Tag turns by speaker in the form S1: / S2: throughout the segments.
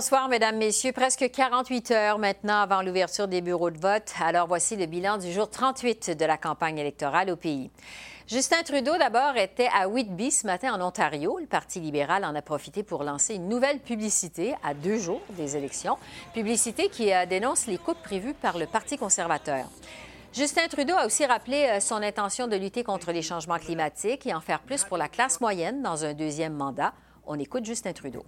S1: Bonsoir, Mesdames, Messieurs. Presque 48 heures maintenant avant l'ouverture des bureaux de vote. Alors voici le bilan du jour 38 de la campagne électorale au pays. Justin Trudeau, d'abord, était à Whitby ce matin en Ontario. Le Parti libéral en a profité pour lancer une nouvelle publicité à deux jours des élections. Publicité qui euh, dénonce les coupes prévues par le Parti conservateur. Justin Trudeau a aussi rappelé euh, son intention de lutter contre les changements climatiques et en faire plus pour la classe moyenne dans un deuxième mandat. On écoute Justin Trudeau.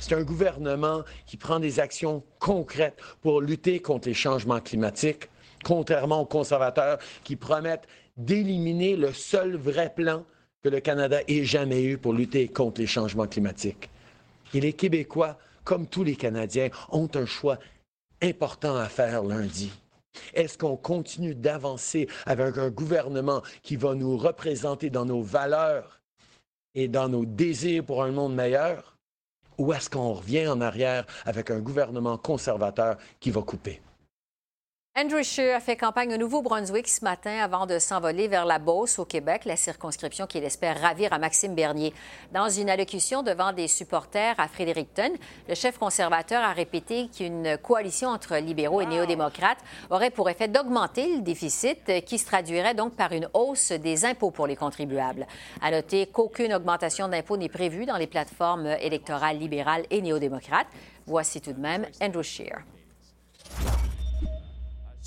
S2: C'est un gouvernement qui prend des actions concrètes pour lutter contre les changements climatiques, contrairement aux conservateurs qui promettent d'éliminer le seul vrai plan que le Canada ait jamais eu pour lutter contre les changements climatiques. Et les Québécois, comme tous les Canadiens, ont un choix important à faire lundi. Est-ce qu'on continue d'avancer avec un gouvernement qui va nous représenter dans nos valeurs et dans nos désirs pour un monde meilleur? Ou est-ce qu'on revient en arrière avec un gouvernement conservateur qui va couper?
S1: Andrew Scheer a fait campagne au Nouveau-Brunswick ce matin avant de s'envoler vers la Beauce au Québec, la circonscription qu'il espère ravir à Maxime Bernier. Dans une allocution devant des supporters à Fredericton, le chef conservateur a répété qu'une coalition entre libéraux et néo-démocrates aurait pour effet d'augmenter le déficit qui se traduirait donc par une hausse des impôts pour les contribuables. À noter qu'aucune augmentation d'impôts n'est prévue dans les plateformes électorales libérales et néo-démocrates. Voici tout de même Andrew Scheer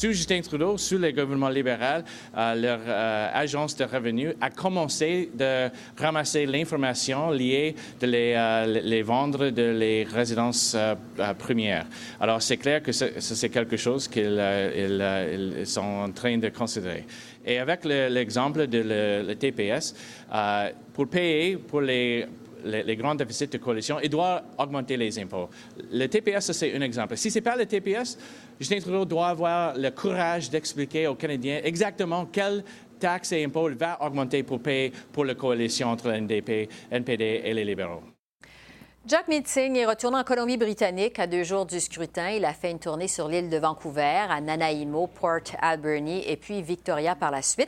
S3: sous Justin Trudeau, sous le gouvernement libéral, euh, leur euh, agence de revenus a commencé de ramasser l'information liée de les, euh, vendre de les résidences premières. Alors, c'est clair que c'est quelque chose qu'ils ils, sont en train de considérer. Et avec l'exemple de le, TPS, pour payer pour les les, grands déficits de coalition, il doit augmenter les impôts. Le TPS, c'est un exemple. Si ce n'est pas le TPS, Justin Trudeau doit avoir le courage d'expliquer aux Canadiens exactement quelles taxes et impôts va augmenter pour payer pour la coalition entre le NDP, NPD et les libéraux.
S1: Jack Meeting est retourné en Colombie-Britannique à deux jours du scrutin. Il a fait une tournée sur l'île de Vancouver, à Nanaimo, Port Alberni et puis Victoria par la suite.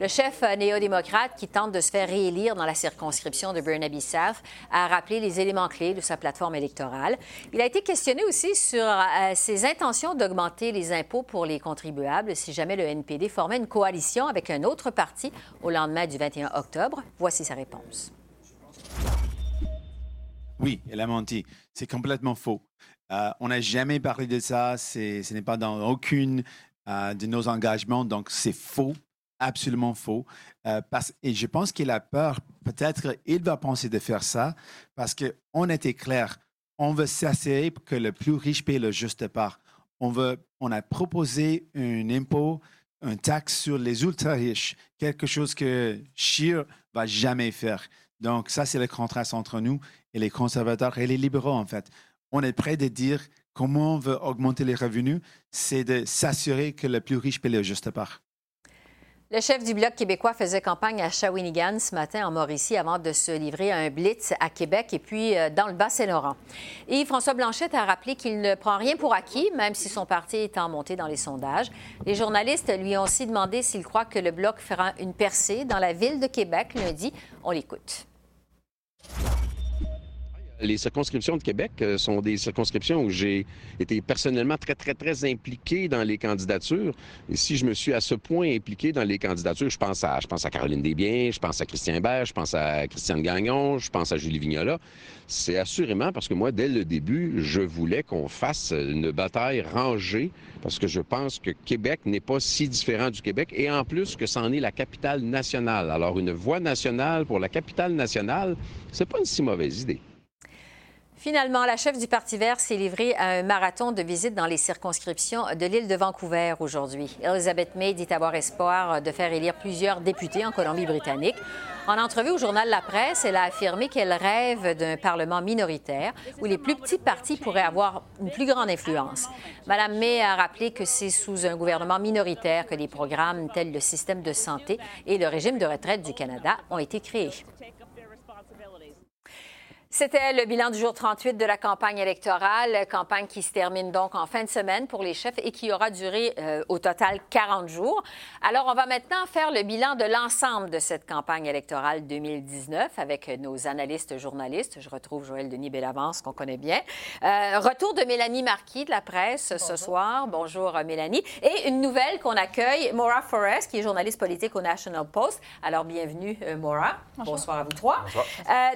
S1: Le chef néo-démocrate qui tente de se faire réélire dans la circonscription de Burnaby South a rappelé les éléments clés de sa plateforme électorale. Il a été questionné aussi sur euh, ses intentions d'augmenter les impôts pour les contribuables si jamais le NPD formait une coalition avec un autre parti au lendemain du 21 octobre. Voici sa réponse.
S4: Oui, elle a menti. C'est complètement faux. Euh, on n'a jamais parlé de ça. Ce n'est pas dans aucune euh, de nos engagements. Donc, c'est faux, absolument faux. Euh, parce, et je pense qu'il a peur. Peut-être il va penser de faire ça parce qu'on était clair. On veut s'assurer que le plus riche paye le juste part. On, veut, on a proposé un impôt, un taxe sur les ultra riches, quelque chose que Scheer va jamais faire. Donc, ça, c'est le contraste entre nous et les conservateurs et les libéraux, en fait. On est prêt de dire comment on veut augmenter les revenus, c'est de s'assurer que le plus riche paie le juste part.
S1: Le chef du Bloc québécois faisait campagne à Shawinigan ce matin en Mauricie avant de se livrer à un blitz à Québec et puis euh, dans le Bas-Saint-Laurent. Et François Blanchette a rappelé qu'il ne prend rien pour acquis, même si son parti est en montée dans les sondages. Les journalistes lui ont aussi demandé s'il croit que le Bloc fera une percée dans la ville de Québec lundi. On l'écoute.
S5: Les circonscriptions de Québec euh, sont des circonscriptions où j'ai été personnellement très, très, très impliqué dans les candidatures. Et si je me suis à ce point impliqué dans les candidatures, je pense à, Caroline Desbiens, je pense à Christian Hébert, je pense à Christiane Gagnon, je pense à Julie Vignola. C'est assurément parce que moi, dès le début, je voulais qu'on fasse une bataille rangée parce que je pense que Québec n'est pas si différent du Québec et en plus que c'en est la capitale nationale. Alors, une voie nationale pour la capitale nationale, c'est pas une si mauvaise idée.
S1: Finalement, la chef du Parti vert s'est livrée à un marathon de visites dans les circonscriptions de l'île de Vancouver aujourd'hui. Elizabeth May dit avoir espoir de faire élire plusieurs députés en Colombie-Britannique. En entrevue au journal La Presse, elle a affirmé qu'elle rêve d'un Parlement minoritaire où les plus petits partis pourraient avoir une plus grande influence. Madame May a rappelé que c'est sous un gouvernement minoritaire que des programmes tels le système de santé et le régime de retraite du Canada ont été créés. C'était le bilan du jour 38 de la campagne électorale, campagne qui se termine donc en fin de semaine pour les chefs et qui aura duré euh, au total 40 jours. Alors, on va maintenant faire le bilan de l'ensemble de cette campagne électorale 2019 avec nos analystes journalistes. Je retrouve Joël Denis Bellavance, qu'on connaît bien. Euh, retour de Mélanie Marquis de la presse ce soir. Bonjour, euh, Mélanie. Et une nouvelle qu'on accueille, Maura Forrest, qui est journaliste politique au National Post. Alors, bienvenue, Maura. Bonsoir à vous trois. Bonsoir.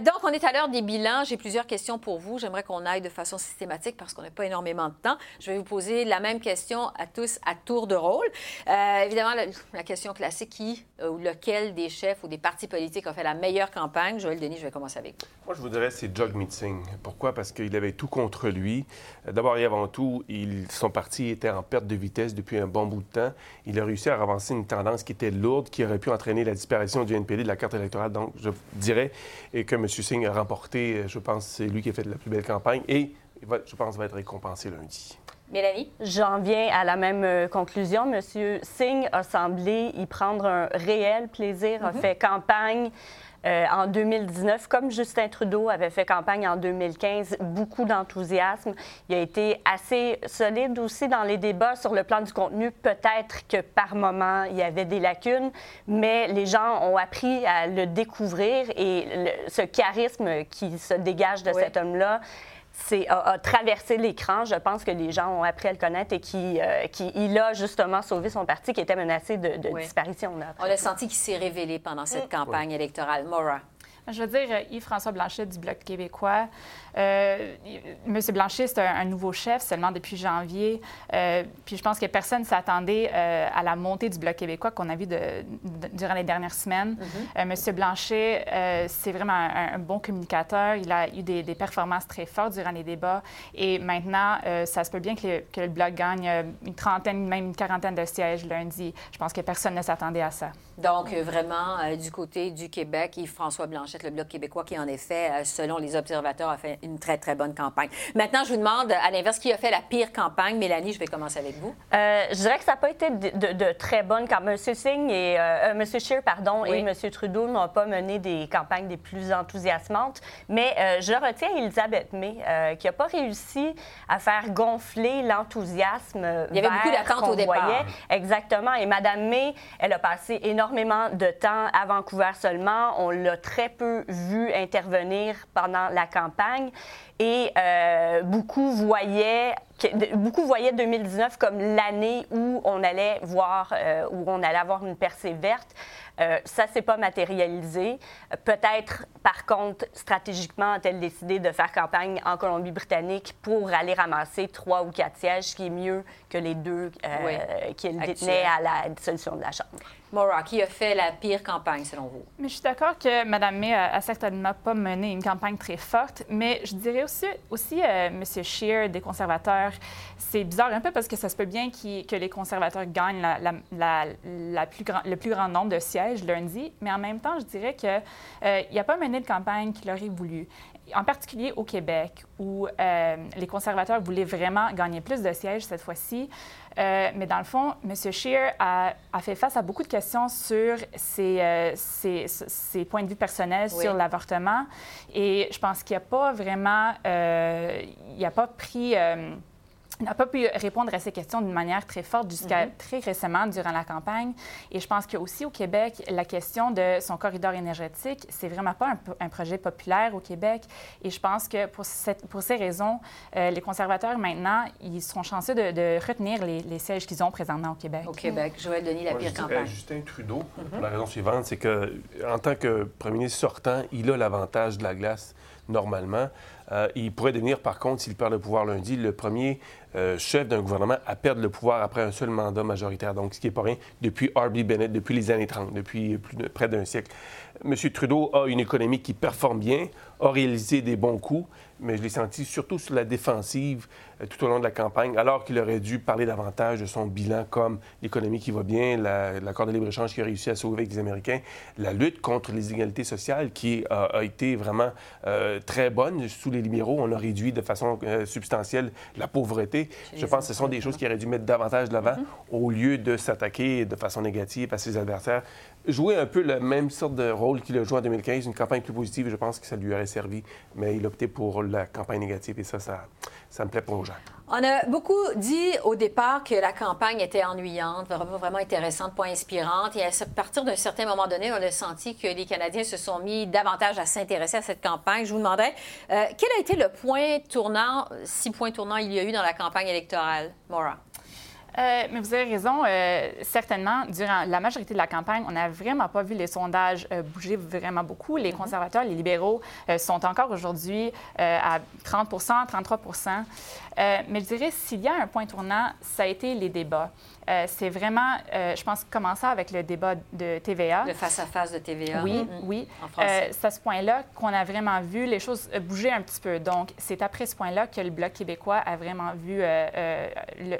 S1: donc, on est à l'heure des bilans j'ai plusieurs questions pour vous. J'aimerais qu'on aille de façon systématique parce qu'on n'a pas énormément de temps. Je vais vous poser la même question à tous à tour de rôle. Euh, évidemment, la, question classique, qui euh, ou lequel des chefs ou des partis politiques a fait la meilleure campagne? Joël Denis, je vais commencer avec vous.
S6: Moi, je vous dirais c'est Jagmeet Singh. Pourquoi? Parce qu'il avait tout contre lui. Euh, d'abord et avant tout, son parti était en perte de vitesse depuis un bon bout de temps. Il a réussi à avancer une tendance qui était lourde, qui aurait pu entraîner la disparition du NPD de la carte électorale. Donc, je dirais que M. Singh a remporté je pense que c'est lui qui a fait la plus belle campagne et je pense va être récompensé lundi.
S1: Mélanie?
S7: J'en viens à la même euh, conclusion. Monsieur Singh a semblé y prendre un réel plaisir, a mhm. fait campagne euh, en 2019, comme Justin Trudeau avait fait campagne en 2015, beaucoup d'enthousiasme. Il a été assez solide aussi dans les débats sur le plan du contenu. Peut-être que par moment, il y avait des lacunes, mais les gens ont appris à le découvrir et ce charisme qui se dégage de cet homme-là c'est, a, traversé l'écran. Je pense que les gens ont appris à le connaître et qui, euh, qui il a justement sauvé son parti qui était menacé de, disparition.
S1: On a senti qu'il s'est révélé pendant cette mm. campagne électorale. Maura.
S8: Je veux dire, Yves-François Blanchet du Bloc québécois. Euh, Monsieur Blanchet, c'est un, nouveau chef seulement depuis janvier. Euh, puis je pense que personne ne s'attendait euh, à la montée du Bloc québécois qu'on a vu de, durant les dernières semaines. Mm-hmm. Monsieur Blanchet, c'est vraiment un, bon communicateur. Il a eu des, performances très fortes durant les débats. Et maintenant, ça se peut bien que, que, le Bloc gagne une trentaine, même une quarantaine de sièges lundi. Je pense que personne ne s'attendait à ça.
S1: Donc, vraiment, du côté du Québec, Yves-François Blanchet, le Bloc québécois, qui en effet, selon les observateurs, a fait une très, très bonne campagne. Maintenant, je vous demande, à l'inverse, qui a fait la pire campagne? Mélanie, je vais commencer avec vous.
S7: Euh, je dirais que ça n'a pas été de, très bonnes campagnes. M. Singh et euh, euh, M. Scheer, pardon, et M. Trudeau n'ont pas mené des campagnes des plus enthousiasmantes, mais je retiens Elisabeth May, qui n'a pas réussi à faire gonfler l'enthousiasme.
S1: Il y avait beaucoup d'attentes au départ.
S7: Exactement. Et Mme May, elle a passé énormément de temps à Vancouver seulement. On l'a très peu vu intervenir pendant la campagne. Et euh, beaucoup voyaient beaucoup voyaient 2019 comme l'année où on allait voir, euh, où on allait avoir une percée verte. Euh, ça ne s'est pas matérialisé. Peut-être, par contre, stratégiquement, a-t-elle décidé de faire campagne en Colombie-Britannique pour aller ramasser trois ou quatre sièges, ce qui est mieux que les deux euh, qu'elle détenait à la dissolution de la Chambre.
S1: Maura, qui a fait la pire campagne, selon vous?
S8: Mais je suis d'accord que Mme May a, certainement pas mené une campagne très forte, mais je dirais aussi, aussi euh, M. Scheer, des conservateurs, c'est bizarre un peu parce que ça se peut bien que les conservateurs gagnent la, plus grand, le plus grand nombre de sièges lundi, mais en même temps, je dirais qu'il euh, n'a pas mené de campagne qu'il aurait voulu en particulier au Québec, où euh, les conservateurs voulaient vraiment gagner plus de sièges cette fois-ci. Euh, mais dans le fond, M. Scheer a, fait face à beaucoup de questions sur ses, ses, points de vue personnels sur l'avortement. Et je pense qu'il n'a pas vraiment... il n'a pas pris n'a pas pu répondre à ces questions d'une manière très forte jusqu'à mhm. très récemment durant la campagne. Et je pense qu'aussi au Québec, la question de son corridor énergétique, c'est vraiment pas un, projet populaire au Québec. Et je pense que pour, cette, pour ces raisons, euh, les conservateurs, maintenant, ils seront chanceux de, retenir les, sièges qu'ils ont présentement au Québec.
S1: Au Québec. Joël Denis, la pire campagne.
S6: Justin Trudeau, pour la raison suivante, c'est que en tant que premier ministre sortant, il a l'avantage de la glace normalement. Euh, il pourrait devenir, par contre, s'il perd le pouvoir lundi, le premier euh, chef d'un gouvernement à perdre le pouvoir après un seul mandat majoritaire. Donc, ce qui n'est pas rien depuis R.B. Bennett, depuis les années 30, depuis près d'un siècle. M. Trudeau a une économie qui performe bien, a réalisé des bons coups, mais je l'ai senti surtout sur la défensive euh, tout au long de la campagne, alors qu'il aurait dû parler davantage de son bilan comme l'économie qui va bien, l'accord de libre-échange qu'il a réussi à sauver avec les Américains, la lutte contre les inégalités sociales qui a, été vraiment euh, très bonne. Sous les libéraux, on a réduit de façon euh, substantielle la pauvreté. Je pense que ce sont des choses qu'il aurait dû mettre davantage de l'avant mm-hmm. au lieu de s'attaquer de façon négative à ses adversaires jouer un peu le même sorte de rôle qu'il a joué en 2015, une campagne plus positive, je pense que ça lui aurait servi, mais il a opté pour la campagne négative et ça, ça, ça me plaît pas aux gens.
S1: On a beaucoup dit au départ que la campagne était ennuyante, vraiment, vraiment intéressante, pas inspirante. Et à partir d'un certain moment donné, on a senti que les Canadiens se sont mis davantage à s'intéresser à cette campagne. Je vous demandais, euh, quel a été le point tournant, six points tournants il y a eu dans la campagne électorale, Maura?
S8: Euh, mais vous avez raison. Euh, certainement, durant la majorité de la campagne, on n'a vraiment pas vu les sondages euh, bouger vraiment beaucoup. Les mhm. conservateurs, les libéraux sont encore aujourd'hui à 30% 33 Mais je dirais, s'il y a un point tournant, ça a été les débats. Euh, c'est vraiment, euh, je pense, commencer avec le débat de TVA.
S1: Le face-à-face de TVA.
S8: Oui, mm-hmm. oui. Euh, c'est à ce point-là qu'on a vraiment vu les choses bouger un petit peu. Donc, c'est après ce point-là que le Bloc québécois a vraiment vu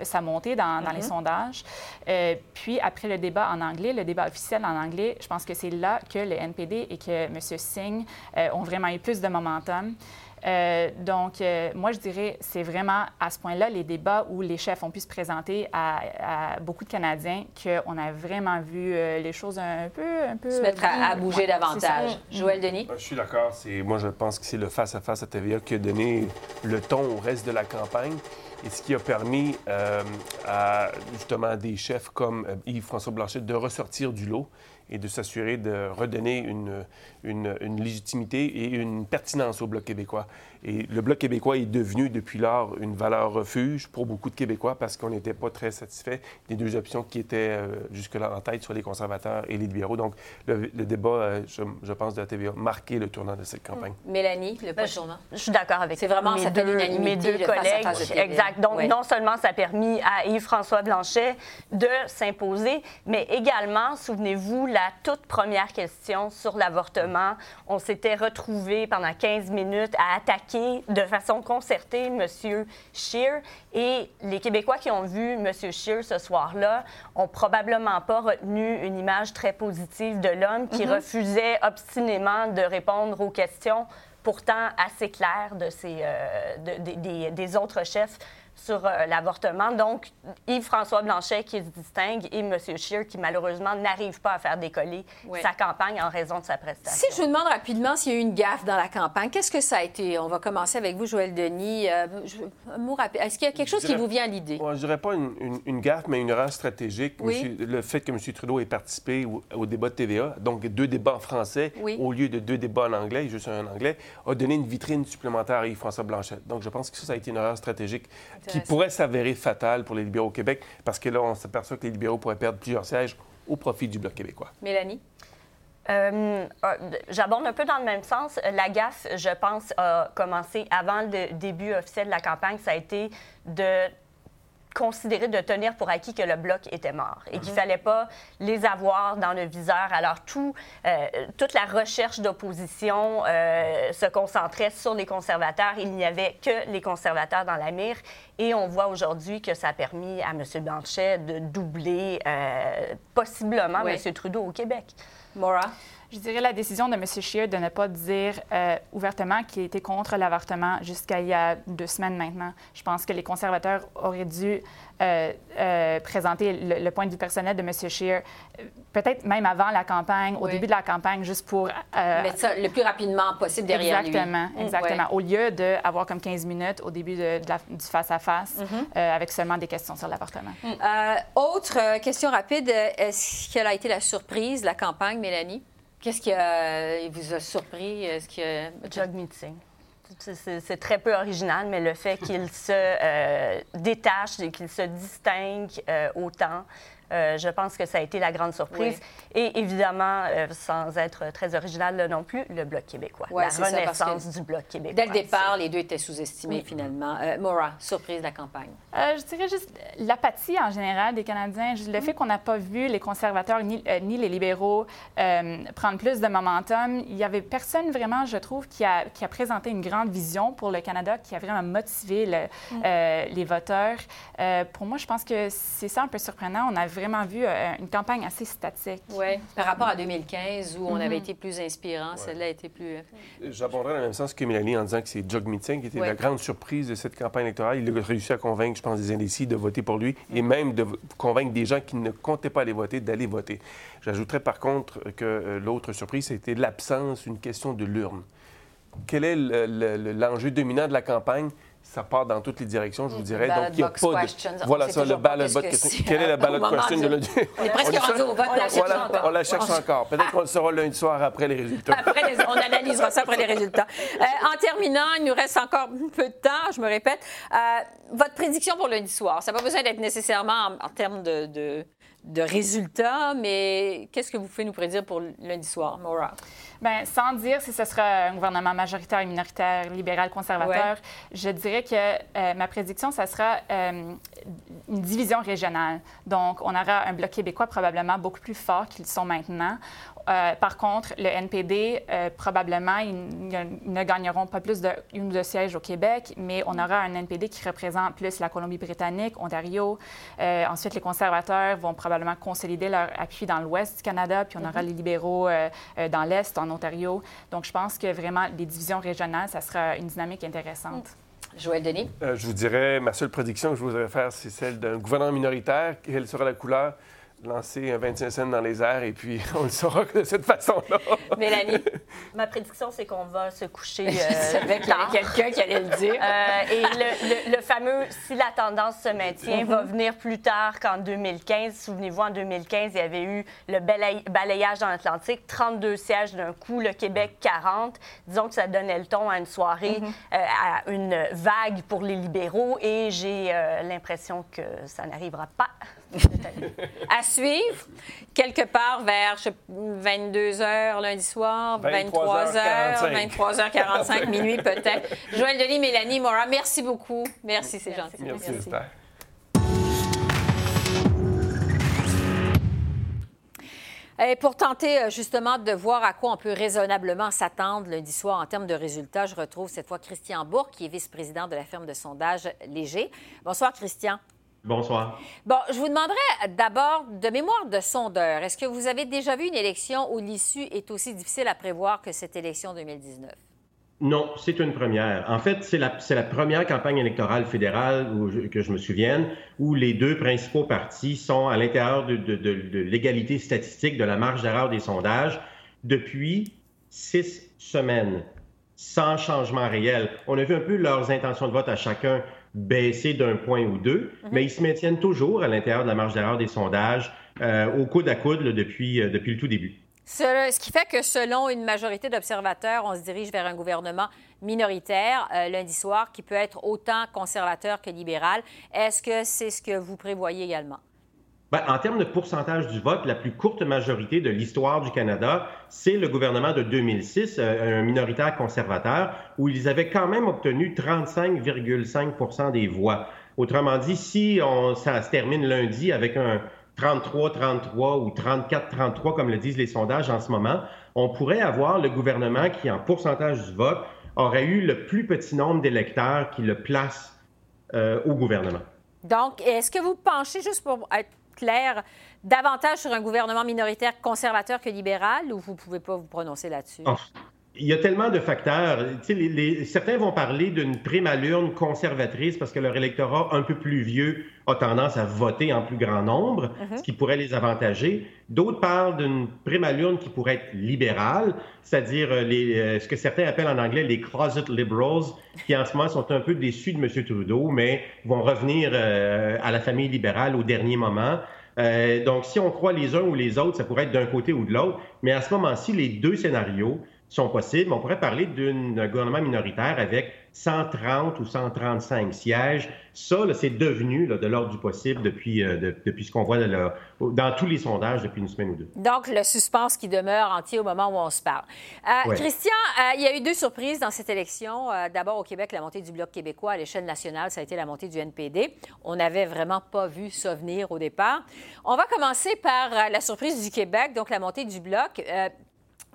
S8: sa montée dans, les mm-hmm. sondages. puis, après le débat en anglais, le débat officiel en anglais, je pense que c'est là que le NPD et que M. Singh ont vraiment eu plus de momentum. Euh, donc, euh, moi, je dirais, c'est vraiment à ce point-là, les débats où les chefs ont pu se présenter à, beaucoup de Canadiens qu'on a vraiment vu euh, les choses un peu... Un peu
S1: se mettre à, bouger davantage. Joël Denis?
S6: Je suis d'accord. Moi, je pense que c'est le face-à-face -à, TVA qui a donné le ton au reste de la campagne et ce qui a permis à justement des chefs comme Yves-François Blanchet de ressortir du lot et de s'assurer de redonner une, une, une, légitimité et une pertinence au Bloc québécois. Et le Bloc québécois est devenu depuis lors une valeur refuge pour beaucoup de Québécois parce qu'on n'était pas très satisfait des deux options qui étaient euh, jusque-là en tête sur les conservateurs et les libéraux. Donc, le, débat, euh, je, pense, de la TVA a marqué le tournant de cette campagne.
S1: Mélanie, le
S7: point tournant. Je, suis d'accord avec
S1: C'est vraiment
S7: mes deux, mes deux collègues. exact. Donc, non seulement ça a permis à Yves-François Blanchet de s'imposer, mais également, souvenez-vous, la toute première question sur l'avortement, on s'était retrouvés pendant 15 minutes à attaquer de façon concertée M. Scheer. Et les Québécois qui ont vu M. Scheer ce soir-là ont probablement pas retenu une image très positive de l'homme qui mm-hmm. refusait obstinément de répondre aux questions pourtant assez claires de euh, des autres chefs sur euh, l'avortement. Donc, Yves-François Blanchet qui se distingue et M. Scheer qui, malheureusement, n'arrive pas à faire décoller sa campagne en raison de sa prestation.
S1: Si je vous demande rapidement s'il y a eu une gaffe dans la campagne, qu'est-ce que ça a été? On va commencer avec vous, Joël Denis. Euh, est-ce qu'il y a quelque chose qui vous vient à l'idée?
S6: je ne dirais pas une, gaffe, mais une erreur stratégique. le fait que M. Trudeau ait participé au, débat de TVA, donc deux débats en français au lieu de deux débats en anglais, juste un en anglais, a donné une vitrine supplémentaire à Yves-François Blanchet. Donc, je pense que ça, ça a été une erreur stratégique qui pourrait s'avérer fatal pour les libéraux au Québec, parce que là, on s'aperçoit que les libéraux pourraient perdre plusieurs sièges au profit du Bloc québécois.
S1: Mélanie?
S7: Euh, euh, j'abonde un peu dans le même sens. La gaffe, je pense, a commencé avant le début officiel de la campagne. Ça a été de considérer de tenir pour acquis que le bloc était mort et qu'il ne mhm. fallait pas les avoir dans le viseur. Alors, tout, euh, toute la recherche d'opposition euh, se concentrait sur les conservateurs. Il n'y avait que les conservateurs dans la mire. Et on voit aujourd'hui que ça a permis à M. Blanchet de doubler euh, possiblement M. Trudeau au Québec.
S1: Maura?
S8: Je dirais la décision de M. Scheer de ne pas dire euh, ouvertement qu'il était contre l'avortement jusqu'à il y a deux semaines maintenant. Je pense que les conservateurs auraient dû euh, euh, présenter le, point de vue personnel de M. Scheer, peut-être même avant la campagne, au début de la campagne, juste pour...
S1: Mettre ça le plus rapidement possible derrière
S8: exactement,
S1: lui.
S8: Exactement, Au lieu d'avoir comme 15 minutes au début de, du face-à-face, -face, mm-hmm. avec seulement des questions sur l'avortement.
S1: autre question rapide, est-ce qu'elle a été la surprise, la campagne, Mélanie? Qu'est-ce qui euh, vous a surpris? Est-ce que...
S7: Jog Meeting. C'est très peu original, mais le fait qu'il se euh, détache et qu'il se distingue euh, autant Euh, je pense que ça a été la grande surprise. Et évidemment, euh, sans être très original non plus, le Bloc québécois. la renaissance du Bloc québécois.
S1: Dès le départ, les deux étaient sous-estimés finalement. Euh, Maura, surprise de la campagne.
S8: je dirais juste l'apathie en général des Canadiens. Le mm. fait qu'on n'a pas vu les conservateurs ni, ni les libéraux prendre plus de momentum. Il n'y avait personne vraiment, je trouve, qui a, qui a, présenté une grande vision pour le Canada, qui a vraiment motivé mm. les voteurs. pour moi, je pense que c'est ça un peu surprenant. On a vraiment vu euh, une campagne assez statique.
S1: Oui, par rapport à 2015 où on avait mhm. été plus inspirant, celle-là a été plus. Euh,
S6: J'aborderai dans le même sens que Mélanie en disant que c'est Jog Meeting qui était la grande surprise de cette campagne électorale. Il a réussi à convaincre, je pense, des indécis de voter pour lui et même de convaincre des gens qui ne comptaient pas aller voter d'aller voter. J'ajouterais par contre que euh, l'autre surprise, c'était l'absence, une question de l'urne. Quel est l'enjeu dominant de la campagne? Ça part dans toutes les directions, je vous dirais.
S1: Donc, il n'y a pas
S6: de. Voilà, ça, le ballot box question. Quelle est la ballot question de
S1: On est presque rendu au vote, on la cherche encore.
S6: On la cherche encore. Peut-être qu'on le saura lundi soir après les résultats.
S1: Après on analysera ça après les résultats. Euh, en terminant, il nous reste encore un peu de temps, je me répète. Euh, votre prédiction pour lundi soir, ça n'a pas besoin d'être nécessairement en, termes de, de, résultats, mais qu'est-ce que vous pouvez nous prédire pour lundi soir, Maura?
S8: Bien, sans dire si ce sera un gouvernement majoritaire, minoritaire, libéral, conservateur, je dirais que euh, ma prédiction, ça sera euh, une division régionale. Donc, on aura un bloc québécois probablement beaucoup plus fort qu'ils sont maintenant. Euh, par contre, le NPD, euh, probablement, ils, ne gagneront pas plus d'une ou deux sièges au Québec, mais on aura un NPD qui représente plus la Colombie-Britannique, Ontario. Euh, ensuite, les conservateurs vont probablement consolider leur appui dans l'ouest du Canada, puis on aura mhm. les libéraux dans l'est, en Ontario. Donc, je pense que vraiment, les divisions régionales, ça sera une dynamique intéressante.
S1: Joël Denis?
S6: je vous dirais, ma seule prédiction que je voudrais faire, c'est celle d'un gouvernement minoritaire. Quelle sera la couleur? Lancer un 25 cents dans les airs et puis on le saura de cette façon-là.
S1: Mélanie?
S7: Ma prédiction, c'est qu'on va se coucher. Euh,
S1: avec quelqu'un qui allait le dire.
S7: Euh, et le, fameux si la tendance se maintient va venir plus tard qu'en 2015. Souvenez-vous, en 2015, il y avait eu le balayage dans l'Atlantique, 32 sièges d'un coup, le Québec 40. Disons que ça donnait le ton à une soirée, mhm. euh, à une vague pour les libéraux et j'ai l'impression que ça n'arrivera pas
S1: à suivre, quelque part vers 22 h lundi soir, 23 h 23h45, minuit peut-être. Joël Denis, Mélanie, Mora, merci beaucoup. Merci, c'est gentil.
S6: Merci, merci.
S1: Et pour tenter euh, justement de voir à quoi on peut raisonnablement s'attendre lundi soir en termes de résultats, je retrouve cette fois Christian Bourg, qui est vice-président de la firme de sondage Léger. Bonsoir, Christian.
S9: Bonsoir.
S1: Bon, je vous demanderais d'abord, de mémoire de sondeur, est-ce que vous avez déjà vu une élection où l'issue est aussi difficile à prévoir que cette élection 2019?
S9: Non, c'est une première. En fait, c'est la, la, première campagne électorale fédérale que je me souvienne où les deux principaux partis sont à l'intérieur de, de l'égalité statistique de la marge d'erreur des sondages depuis six semaines, sans changement réel. On a vu un peu leurs intentions de vote à chacun baisser d'un point ou deux, mhm. mais ils se maintiennent toujours à l'intérieur de la marge d'erreur des sondages euh, au coude à coude depuis, euh, depuis le tout début.
S1: Ce, qui fait que selon une majorité d'observateurs, on se dirige vers un gouvernement minoritaire euh, lundi soir qui peut être autant conservateur que libéral. Est-ce que c'est ce que vous prévoyez également?
S9: Ben, en termes de pourcentage du vote, la plus courte majorité de l'histoire du Canada, c'est le gouvernement de 2006, euh, un minoritaire conservateur, où ils avaient quand même obtenu 35,5% des voix. Autrement dit, si on, ça se termine lundi avec un 33-33 ou 34-33, comme le disent les sondages en ce moment, on pourrait avoir le gouvernement qui, en pourcentage du vote, aurait eu le plus petit nombre d'électeurs qui le placent euh, au gouvernement.
S1: Donc, est-ce que vous penchez, juste pour être clair, davantage sur un gouvernement minoritaire conservateur que libéral ou vous ne pouvez pas vous prononcer là-dessus?
S9: Il y a tellement de facteurs. certains vont parler d'une prime à l'urne conservatrice parce que leur électorat un peu plus vieux a tendance à voter en plus grand nombre, mhm. ce qui pourrait les avantager. D'autres parlent d'une prime à l'urne qui pourrait être libérale, c'est-à-dire euh, euh, ce que certains appellent en anglais les closet liberals, qui en ce moment sont un peu déçus de M. Trudeau, mais vont revenir euh, à la famille libérale au dernier moment. donc, si on croit les uns ou les autres, ça pourrait être d'un côté ou de l'autre. Mais à ce moment-ci, les deux scénarios sont possibles. On pourrait parler d'un gouvernement minoritaire avec 130 ou 135 sièges. Ça, c'est devenu de l'ordre du possible depuis, euh, depuis ce qu'on voit dans tous les sondages depuis une semaine ou deux.
S1: Donc, le suspense qui demeure entier au moment où on se parle. Euh, Christian, euh, il y a eu deux surprises dans cette élection. D'abord, au Québec, la montée du Bloc québécois à l'échelle nationale, ça a été la montée du NPD. On n'avait vraiment pas vu ça venir au départ. On va commencer par la surprise du Québec, donc la montée du Bloc.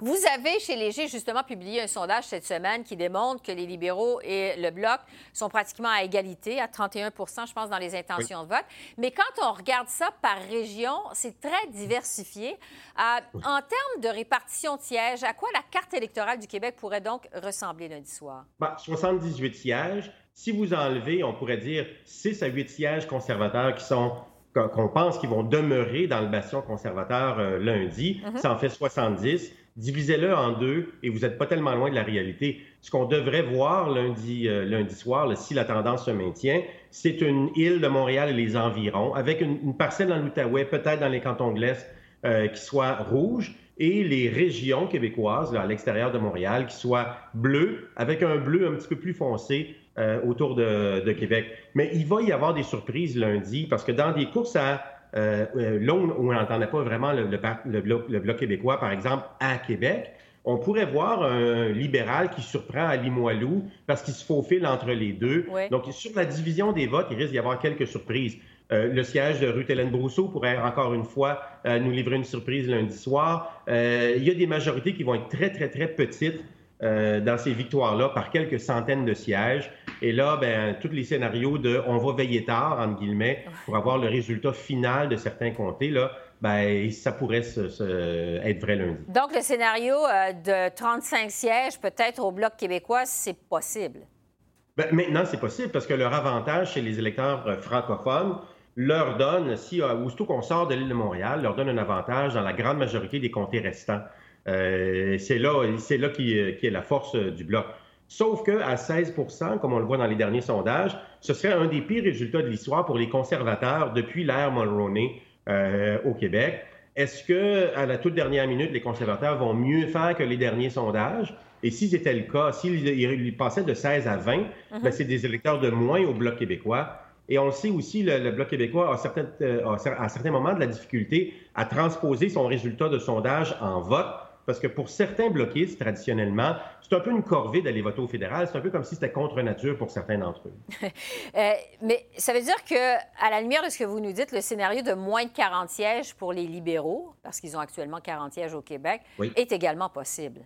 S1: Vous avez, chez Léger, justement publié un sondage cette semaine qui démontre que les libéraux et le Bloc sont pratiquement à égalité, à 31% je pense, dans les intentions de vote. Mais quand on regarde ça par région, c'est très diversifié. Euh, en termes de répartition de sièges, à quoi la carte électorale du Québec pourrait donc ressembler lundi soir?
S9: 78 ben, sièges. Si vous enlevez, on pourrait dire 6 à 8 sièges conservateurs qui sont qu'on pense qu'ils vont demeurer dans le bastion conservateur euh, lundi, mm-hmm. ça en fait 70 divisez-le en deux et vous n'êtes pas tellement loin de la réalité. Ce qu'on devrait voir lundi, euh, lundi soir, si la tendance se maintient, c'est une île de Montréal et les environs, avec une, parcelle dans l'Outaouais, peut-être dans les cantons de euh, qui soit rouge, et les régions québécoises, à l'extérieur de Montréal, qui soient bleues, avec un bleu un petit peu plus foncé euh, autour de, de Québec. Mais il va y avoir des surprises lundi, parce que dans des courses à euh, euh, là où on n'entendait pas vraiment le, bloc, québécois, par exemple, à Québec, on pourrait voir un libéral qui surprend à Limoilou parce qu'il se faufile entre les deux. Donc, sur la division des votes, il risque d'y avoir quelques surprises. Euh, le siège de Ruth Hélène Brousseau pourrait encore une fois nous livrer une surprise lundi soir. il y a des majorités qui vont être très, très, très petites dans ces victoires-là par quelques centaines de sièges. Et là, ben, tous les scénarios de on va veiller tard, entre guillemets, pour avoir le résultat final de certains comtés, là, ben, ça pourrait être vrai lundi.
S1: Donc, le scénario euh, de 35 sièges, peut-être au Bloc québécois, c'est possible?
S9: Ben, maintenant, c'est possible parce que leur avantage chez les électeurs euh, francophones leur donne, si, aussitôt qu'on sort de l'île de Montréal, leur donne un avantage dans la grande majorité des comtés restants. Euh, c'est là, c'est là qui, est la force du bloc. Sauf qu'à 16% comme on le voit dans les derniers sondages, ce serait un des pires résultats de l'histoire pour les conservateurs depuis l'ère Mulroney euh, au Québec. Est-ce que, à la toute dernière minute, les conservateurs vont mieux faire que les derniers sondages? Et si c'était le cas, s'ils passaient de 16 à 20, mm-hmm. ben, c'est des électeurs de moins au Bloc québécois. Et on sait aussi, le, le Bloc québécois a, euh, a, à certains moments de la difficulté à transposer son résultat de sondage en vote parce que pour certains bloquistes, traditionnellement, c'est un peu une corvée d'aller voter au fédéral. C'est un peu comme si c'était contre nature pour certains d'entre eux.
S1: Euh, mais ça veut dire que, à la lumière de ce que vous nous dites, le scénario de moins de 40 sièges pour les libéraux, parce qu'ils ont actuellement 40 sièges au Québec, est également possible.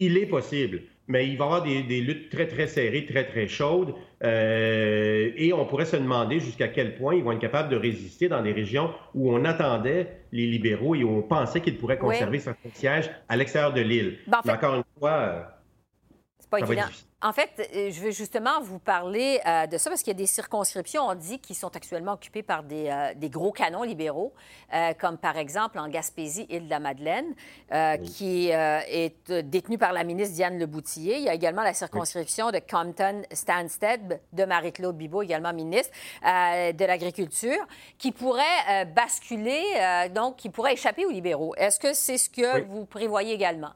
S9: Il est possible mais il va y avoir des, luttes très, très serrées, très, très chaudes. Euh, et on pourrait se demander jusqu'à quel point ils vont être capables de résister dans des régions où on attendait les libéraux et où on pensait qu'ils pourraient conserver certains sièges à l'extérieur de l'île.
S1: Ben, encore une fois, euh, pas évident. En fait, euh, je veux justement vous parler euh, de ça parce qu'il y a des circonscriptions, on dit, qui sont actuellement occupées par des, euh, gros canons libéraux, comme par exemple en Gaspésie, Île-de-la-Madeleine, qui est détenue par la ministre Diane Leboutillier. Il y a également la circonscription de Compton-Stansted de Marie-Claude Bibeau, également ministre de l'Agriculture, qui pourrait basculer, donc qui pourrait échapper aux libéraux. Est-ce que c'est ce que vous prévoyez également?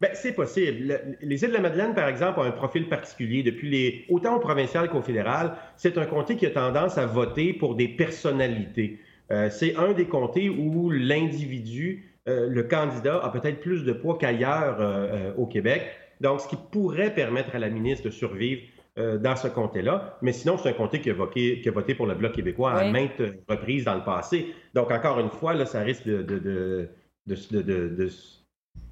S9: Bien, c'est possible. Les îles de la Madeleine, par exemple, ont un profil particulier. Depuis les... autant au provincial qu'au fédéral, c'est un comté qui a tendance à voter pour des personnalités. Euh, c'est un des comtés où l'individu, euh, le candidat, a peut-être plus de poids qu'ailleurs euh, au Québec. Donc, ce qui pourrait permettre à la ministre de survivre dans ce comté-là. Mais sinon, c'est un comté qui a, voté, qui a, voté pour le Bloc québécois à maintes reprises dans le passé. Donc, encore une fois, là, ça risque de, de, de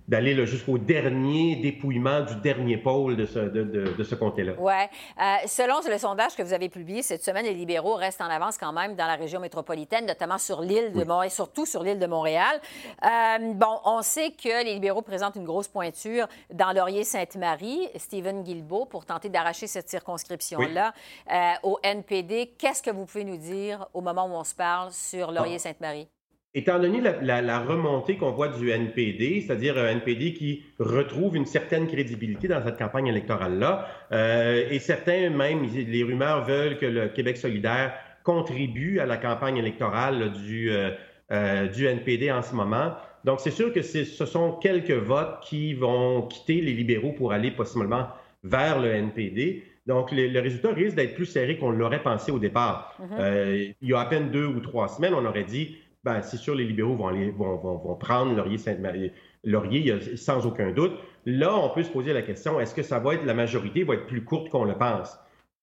S9: d'aller jusqu'au dernier dépouillement du dernier pôle de ce, de, ce comté-là.
S1: Oui. Euh, selon le sondage que vous avez publié cette semaine, les libéraux restent en avance quand même dans la région métropolitaine, notamment sur l'île de Montréal, surtout sur l'île de Montréal. Euh, bon, on sait que les libéraux présentent une grosse pointure dans Laurier-Sainte-Marie. Stephen Guilbeault, pour tenter d'arracher cette circonscription-là euh, au NPD. Qu'est-ce que vous pouvez nous dire au moment où on se parle sur Laurier-Sainte-Marie?
S9: Étant donné la, remontée qu'on voit du NPD, c'est-à-dire un NPD qui retrouve une certaine crédibilité dans cette campagne électorale-là, euh, et certains même, les rumeurs veulent que le Québec solidaire contribue à la campagne électorale du, euh, euh, du NPD en ce moment, Donc, c'est sûr que ce sont quelques votes qui vont quitter les libéraux pour aller possiblement vers le NPD. Donc, le résultat risque d'être plus serré qu'on l'aurait pensé au départ. Euh, il y a à peine deux ou trois semaines, on aurait dit, ben, c'est sûr, les libéraux vont, aller, vont, vont, prendre Laurier-Sainte-Marie. Laurier, sans aucun doute. Là, on peut se poser la question, est-ce que ça va être, la majorité va être plus courte qu'on le pense?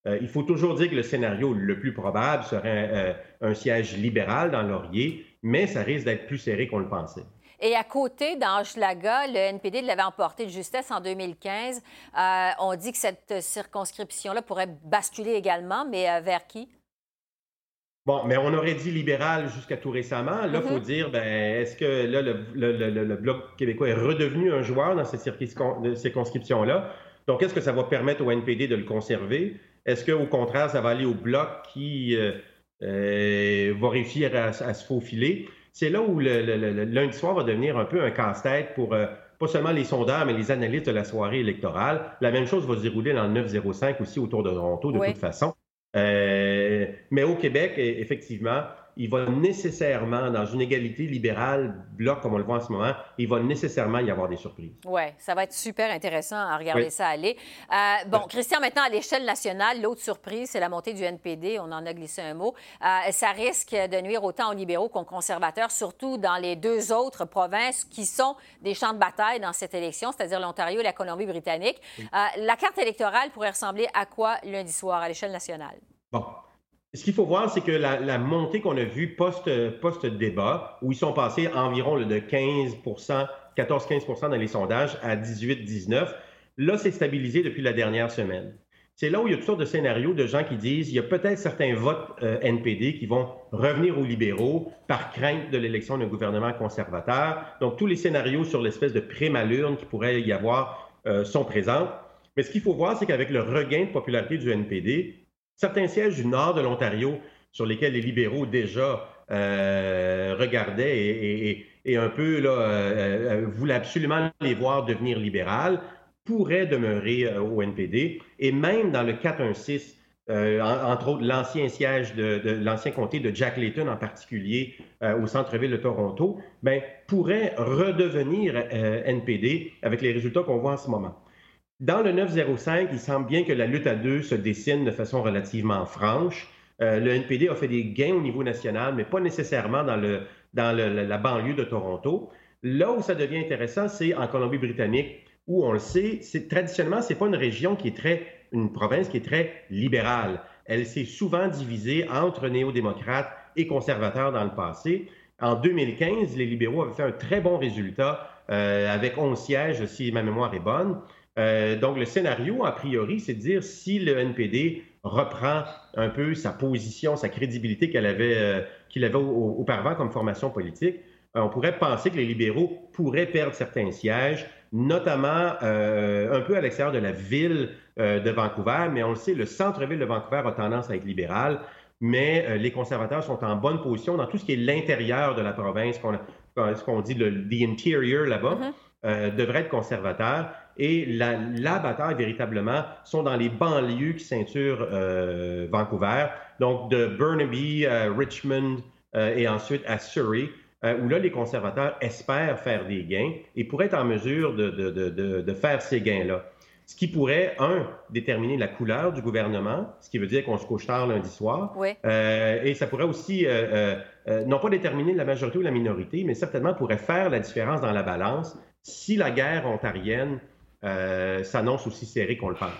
S9: Euh, il faut toujours dire que le scénario le plus probable serait euh, un siège libéral dans Laurier, mais ça risque d'être plus serré qu'on le pensait.
S1: Et à côté, dans le NPD l'avait emporté de justesse en 2015. Euh, on dit que cette circonscription-là pourrait basculer également, mais vers qui?
S9: Bon, mais on aurait dit libéral jusqu'à tout récemment. Là, il faut mm-hmm. dire, ben, est-ce que là, le, Bloc québécois est redevenu un joueur dans cette circonscription-là? Donc, est-ce que ça va permettre au NPD de le conserver? Est-ce qu'au contraire, ça va aller au bloc qui euh, euh, va réussir à, se faufiler? C'est là où le, lundi soir va devenir un peu un casse-tête pour euh, pas seulement les sondeurs, mais les analystes de la soirée électorale. La même chose va se dérouler dans le 905 aussi autour de Toronto, de toute façon. Mais au Québec, e, effectivement, il va nécessairement, dans une égalité libérale, bloc comme on le voit en ce moment, il va nécessairement y avoir des surprises.
S1: Oui, ça va être super intéressant à regarder ça aller. Euh, bon, Christian, maintenant, à l'échelle nationale, l'autre surprise, c'est la montée du NPD. On en a glissé un mot. Euh, ça risque de nuire autant aux libéraux qu'aux conservateurs, surtout dans les deux autres provinces qui sont des champs de bataille dans cette élection, c'est-à-dire l'Ontario et la Colombie-Britannique. Euh, la carte électorale pourrait ressembler à quoi lundi soir à l'échelle nationale?
S9: Ce qu'il faut voir, c'est que la, montée qu'on a vue post-débat, où ils sont passés environ de 15 14-15% dans les sondages à 18-19, là, c'est stabilisé depuis la dernière semaine. C'est là où il y a toutes sortes de scénarios de gens qui disent il y a peut-être certains votes euh, NPD qui vont revenir aux libéraux par crainte de l'élection d'un gouvernement conservateur. Donc, tous les scénarios sur l'espèce de prémalurne qui pourrait y avoir euh, sont présents. Mais ce qu'il faut voir, c'est qu'avec le regain de popularité du NPD, certains sièges du nord de l'Ontario sur lesquels les libéraux déjà euh, regardaient et, un peu euh, euh, voulaient absolument les voir devenir libérales, pourraient demeurer au NPD. Et même dans le 416, entre autres l'ancien siège de, l'ancien comté de Jack Layton en particulier au centre-ville de Toronto, ben, pourrait redevenir NPD avec les résultats qu'on voit en ce moment. Dans le 905, il semble bien que la lutte à deux se dessine de façon relativement franche. Euh, le NPD a fait des gains au niveau national, mais pas nécessairement dans, le, dans la banlieue de Toronto. Là où ça devient intéressant, c'est en Colombie-Britannique, où on le sait, c'est traditionnellement, c'est pas une région qui est très, une province qui est très libérale. Elle s'est souvent divisée entre néo-démocrates et conservateurs dans le passé. En 2015, les libéraux avaient fait un très bon résultat euh, avec 11 sièges, si ma mémoire est bonne. Euh, donc, le scénario, a priori, c'est de dire si le NPD reprend un peu sa position, sa crédibilité qu'il avait, euh, qu'il avait auparavant comme formation politique, euh, on pourrait penser que les libéraux pourraient perdre certains sièges, notamment un peu à l'extérieur de la ville de Vancouver, mais on le sait, le centre-ville de Vancouver a tendance à être libéral, mais les conservateurs sont en bonne position dans tout ce qui est l'intérieur de la province, ce qu'on dit le the interior là-bas. Mm-hmm. devrait être conservateur. Et la, bataille, véritablement, sont dans les banlieues qui ceinturent euh, Vancouver, donc de Burnaby, à Richmond euh, et ensuite à Surrey, euh, où là, les conservateurs espèrent faire des gains et pourraient être en mesure de, faire ces gains-là. Ce qui pourrait, un, déterminer la couleur du gouvernement, ce qui veut dire qu'on se couche tard lundi soir. et ça pourrait aussi, non pas déterminer la majorité ou la minorité, mais certainement pourrait faire la différence dans la balance si la guerre ontarienne euh, s'annonce aussi serré qu'on le pense.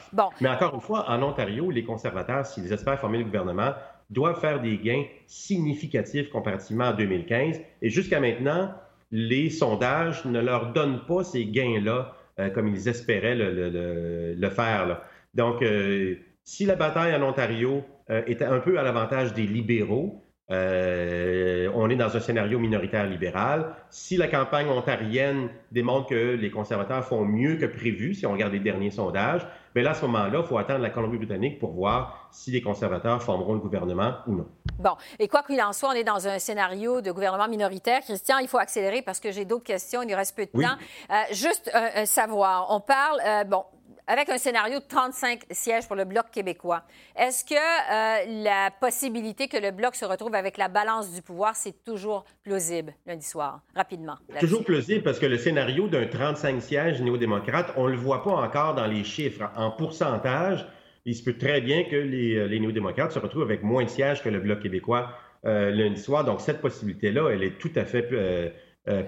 S9: Mais encore une fois, en Ontario, les conservateurs, s'ils espèrent former le gouvernement, doivent faire des gains significatifs comparativement à 2015. Et jusqu'à maintenant, les sondages ne leur donnent pas ces gains-là euh, comme ils espéraient le, faire. Donc, euh, si la bataille en Ontario était un peu à l'avantage des libéraux, euh, on est dans un scénario minoritaire libéral. Si la campagne ontarienne démontre que les conservateurs font mieux que prévu, si on regarde les derniers sondages, bien là, à ce moment-là, il faut attendre la Colombie-Britannique pour voir si les conservateurs formeront le gouvernement ou non.
S1: Bon. Et quoi qu'il en soit, on est dans un scénario de gouvernement minoritaire. Christian, il faut accélérer parce que j'ai d'autres questions. Il nous reste peu de temps. Euh, juste savoir, on parle, euh, bon, avec un scénario de 35 sièges pour le Bloc québécois, est-ce que euh, la possibilité que le Bloc se retrouve avec la balance du pouvoir, c'est toujours plausible lundi soir, rapidement?
S9: Toujours plausible parce que le scénario d'un 35 sièges néo-démocrates, on ne le voit pas encore dans les chiffres. En pourcentage, il se peut très bien que les, euh, néo-démocrates se retrouvent avec moins de sièges que le Bloc québécois euh, lundi soir. Donc, cette possibilité-là, elle est tout à fait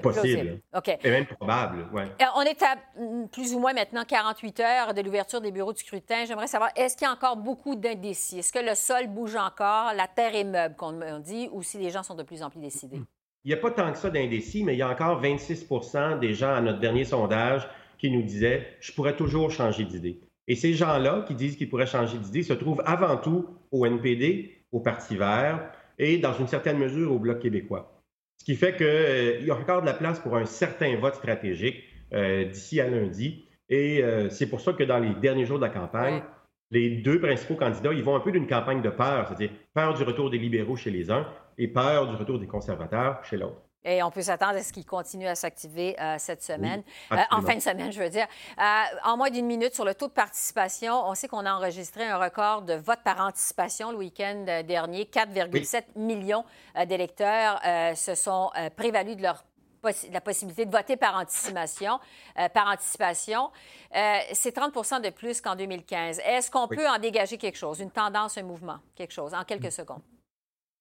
S9: possible. Et même probable, ouais.
S1: Euh, on est à mm, plus ou moins maintenant 48 heures de l'ouverture des bureaux de scrutin. J'aimerais savoir, est-ce qu'il y a encore beaucoup d'indécis? Est-ce que le sol bouge encore, la terre est meuble, comme on dit, ou si les gens sont de plus en plus décidés?
S9: Il n'y a pas tant que ça d'indécis, mais il y a encore 26% des gens à notre dernier sondage qui nous disaient « je pourrais toujours changer d'idée ». Et ces gens-là qui disent qu'ils pourraient changer d'idée se trouvent avant tout au NPD, au Parti vert et, dans une certaine mesure, au Bloc québécois. Ce qui fait qu'il euh, y a encore de la place pour un certain vote stratégique euh, d'ici à lundi. Et euh, c'est pour ça que dans les derniers jours de la campagne, les deux principaux candidats, ils vont un peu d'une campagne de peur, c'est-à-dire peur du retour des libéraux chez les uns et peur du retour des conservateurs chez l'autre.
S1: Et on peut s'attendre à ce qu'il continue à s'activer euh, cette semaine, euh, en fin de semaine, je veux dire. Euh, en moins d'une minute, sur le taux de participation, on sait qu'on a enregistré un record de vote par anticipation le week-end dernier. 4,7 millions d'électeurs se sont prévalus de leur la possibilité de voter par anticipation. par anticipation. c'est 30% de plus qu'en 2015. Est-ce qu'on peut en dégager quelque chose, une tendance, un mouvement, quelque chose, en quelques secondes?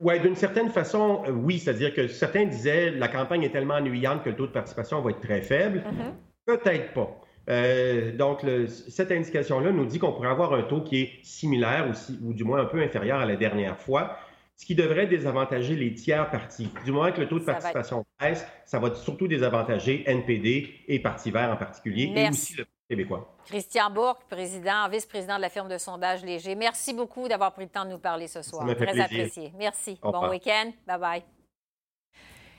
S9: Oui, d'une certaine façon, euh, oui. C'est-à-dire que certains disaient la campagne est tellement ennuyante que le taux de participation va être très faible. Mm-hmm. Peut-être pas. Euh, donc, cette indication-là nous dit qu'on pourrait avoir un taux qui est similaire ou, ou, du moins un peu inférieur à la dernière fois, ce qui devrait désavantager les tiers partis. Du moins que le taux de participation baisse, ça va surtout désavantager NPD et Parti vert en particulier, et aussi le québécois.
S1: Christian Bourque, président, vice-président de la firme de sondage Léger. Merci beaucoup d'avoir pris le temps de nous parler ce soir. Très apprécié. Merci. bon week-end. Bye-bye.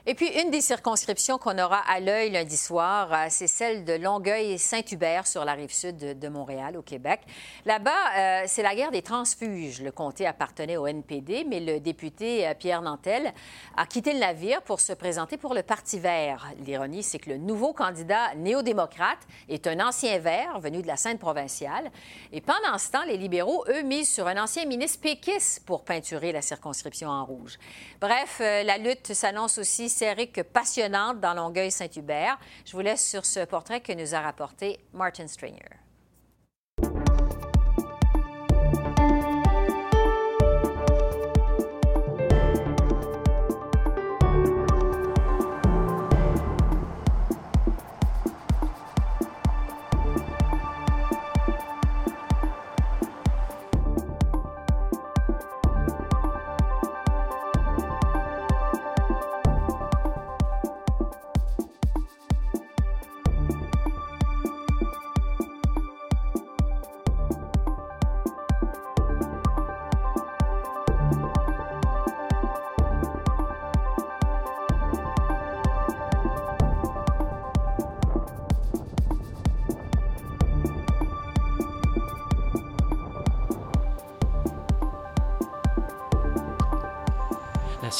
S1: Et puis, une des circonscriptions qu'on aura à l'œil lundi soir, euh, c'est celle de Longueuil-Saint-Hubert sur la rive sud de, Montréal, au Québec. Là-bas, euh, c'est la guerre des transfuges. Le comté appartenait au NPD, mais le député euh, Pierre Nantel a quitté le navire pour se présenter pour le Parti vert. L'ironie, c'est que le nouveau candidat néo-démocrate est un ancien vert venu de la scène provinciale. Et pendant ce temps, les libéraux, eux, misent sur un ancien ministre péquiste pour peinturer la circonscription en rouge. Bref, la lutte s'annonce aussi que passionnante dans Longueuil-Saint-Hubert. Je vous laisse sur ce portrait que nous a rapporté Martin Stringer.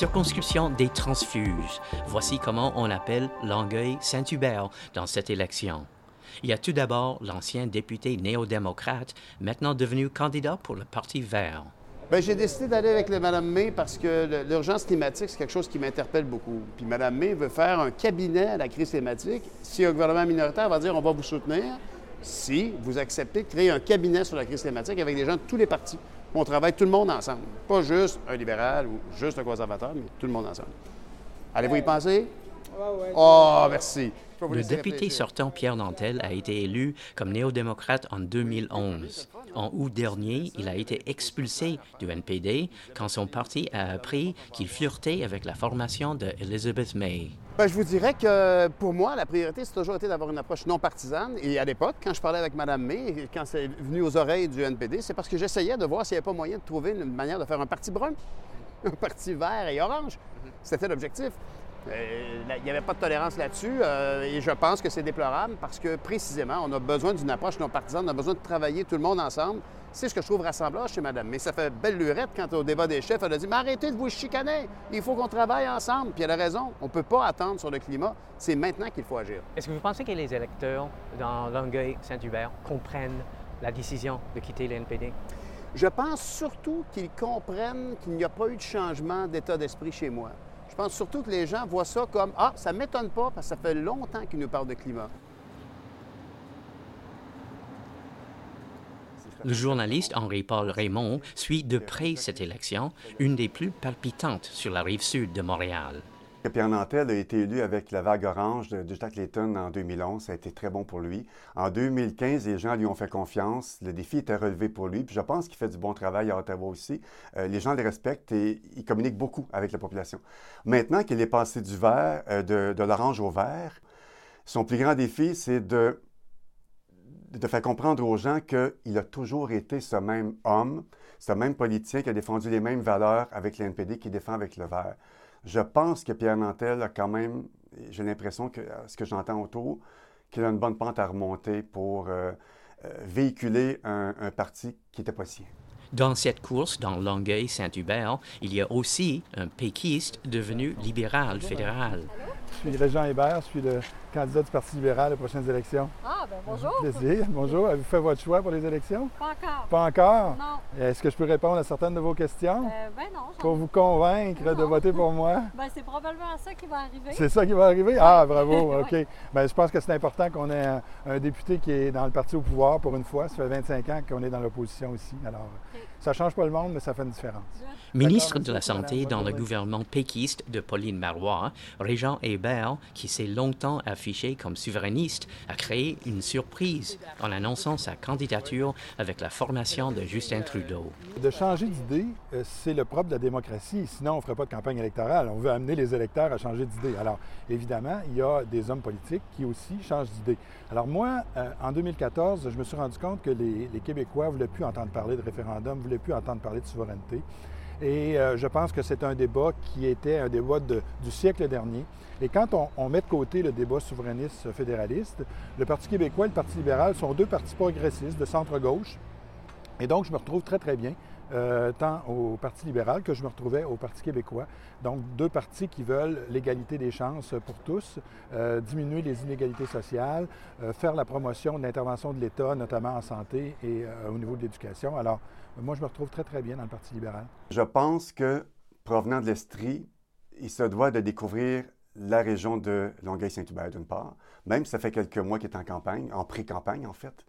S10: Circonscription des transfuges. Voici comment on appelle Longueuil-Saint-Hubert dans cette élection. Il y a tout d'abord l'ancien député néo-démocrate, maintenant devenu candidat pour le Parti vert.
S11: Bien, j'ai décidé d'aller avec Mme May parce que l'urgence climatique, c'est quelque chose qui m'interpelle beaucoup. Puis Mme May veut faire un cabinet à la crise climatique. Si un gouvernement minoritaire va dire on va vous soutenir, si vous acceptez de créer un cabinet sur la crise climatique avec des gens de tous les partis on travaille tout le monde ensemble. Pas juste un libéral ou juste un conservateur, mais tout le monde ensemble. Allez-vous y penser? Oh, merci.
S10: Le député sortant Pierre Nantel a été élu comme néo-démocrate en 2011. En août dernier, il a été expulsé du NPD quand son parti a appris qu'il flirtait avec la formation de Elizabeth May.
S11: Bien, je vous dirais que pour moi, la priorité, c'est toujours été d'avoir une approche non partisane. Et à l'époque, quand je parlais avec Mme May, quand c'est venu aux oreilles du NPD, c'est parce que j'essayais de voir s'il n'y avait pas moyen de trouver une manière de faire un parti brun, un parti vert et orange. C'était l'objectif. Euh, il n'y avait pas de tolérance là-dessus euh, et je pense que c'est déplorable parce que précisément, on a besoin d'une approche non partisane, on a besoin de travailler tout le monde ensemble. C'est ce que je trouve rassemblant chez Madame. Mais ça fait belle lurette quand au débat des chefs, elle a dit Mais arrêtez de vous chicaner, il faut qu'on travaille ensemble. Puis elle a raison, on ne peut pas attendre sur le climat, c'est maintenant qu'il faut agir.
S12: Est-ce que vous pensez que les électeurs dans Longueuil, Saint-Hubert comprennent
S10: la décision de quitter le NPD?
S11: Je pense surtout qu'ils comprennent qu'il n'y a pas eu de changement d'état d'esprit chez moi. Je pense surtout que les gens voient ça comme Ah, ça ne m'étonne pas parce que ça fait longtemps qu'ils nous parlent de climat.
S10: Le journaliste Henri-Paul Raymond suit de près cette élection, une des plus palpitantes sur la rive sud de Montréal.
S12: Pierre Nantel a été élu avec la vague orange de, Jack Layton en 2011. Ça a été très bon pour lui. En 2015, les gens lui ont fait confiance. Le défi était relevé pour lui. Puis je pense qu'il fait du bon travail à Ottawa aussi. Euh, les gens le respectent et il communique beaucoup avec la population. Maintenant qu'il est passé du vert, euh, de, l'orange au vert, son plus grand défi, c'est de de faire comprendre aux gens qu'il a toujours été ce même homme, ce même politicien qui a défendu les mêmes valeurs avec l'NPD qu'il défend avec le vert. Je pense que Pierre Nantel a quand même, j'ai l'impression que ce que j'entends autour, qu'il a une bonne pente à remonter pour euh, euh, véhiculer un, parti qui n'était pas sien.
S10: Dans cette course, dans Longueuil-Saint-Hubert, il y a aussi un péquiste devenu libéral fédéral.
S13: Je suis Régent Hébert, je suis le candidat du Parti libéral aux prochaines élections.
S14: Ah, ben bonjour.
S13: Plaisir. Bonjour. Avez-vous fait votre choix pour les élections?
S14: Pas encore.
S13: Pas encore?
S14: Non.
S13: Est-ce que je peux répondre à certaines de vos questions?
S14: Euh, ben non.
S13: Pour vous convaincre de voter pour moi?
S14: Ben c'est probablement ça qui va arriver.
S13: C'est ça qui va arriver? Ah, bravo. OK. Ben, je pense que c'est important qu'on ait un, député qui est dans le parti au pouvoir pour une fois. Ça fait 25 ans qu'on est dans l'opposition aussi. Alors, ça ne change pas le monde, mais ça fait une différence.
S10: Ministre de la Santé dans le gouvernement péquiste de Pauline Marois, Régent Hébert, qui s'est longtemps affiché comme souverainiste, a créé une surprise en annonçant sa candidature avec la formation de Justin Trudeau.
S13: De changer d'idée, euh, c'est le propre de la démocratie. Sinon, on ne ferait pas de campagne électorale. On veut amener les électeurs à changer d'idée. Alors, évidemment, il y a des hommes politiques qui aussi changent d'idée. Alors moi, euh, en 2014, je me suis rendu compte que les, Québécois ne voulaient plus entendre parler de référendum, ne voulaient plus entendre parler de souveraineté. Et euh, je pense que c'est un débat qui était un débat du siècle dernier. Et quand on, met de côté le débat souverainiste fédéraliste, le Parti québécois et le Parti libéral sont deux partis progressistes de centre-gauche. Et donc, je me retrouve très, très bien, euh, tant au Parti libéral que je me retrouvais au Parti québécois. Donc, deux partis qui veulent l'égalité des chances pour tous, euh, diminuer les inégalités sociales, faire la promotion de l'intervention de l'État, notamment en santé et au niveau de l'éducation. Alors, moi, je me retrouve très, très bien dans le Parti libéral.
S12: Je pense que, provenant de l'Estrie, il se doit de découvrir la région de Longueuil-Saint-Hubert, d'une part, même si ça fait quelques mois qu'il est en campagne, en pré-campagne, en fait.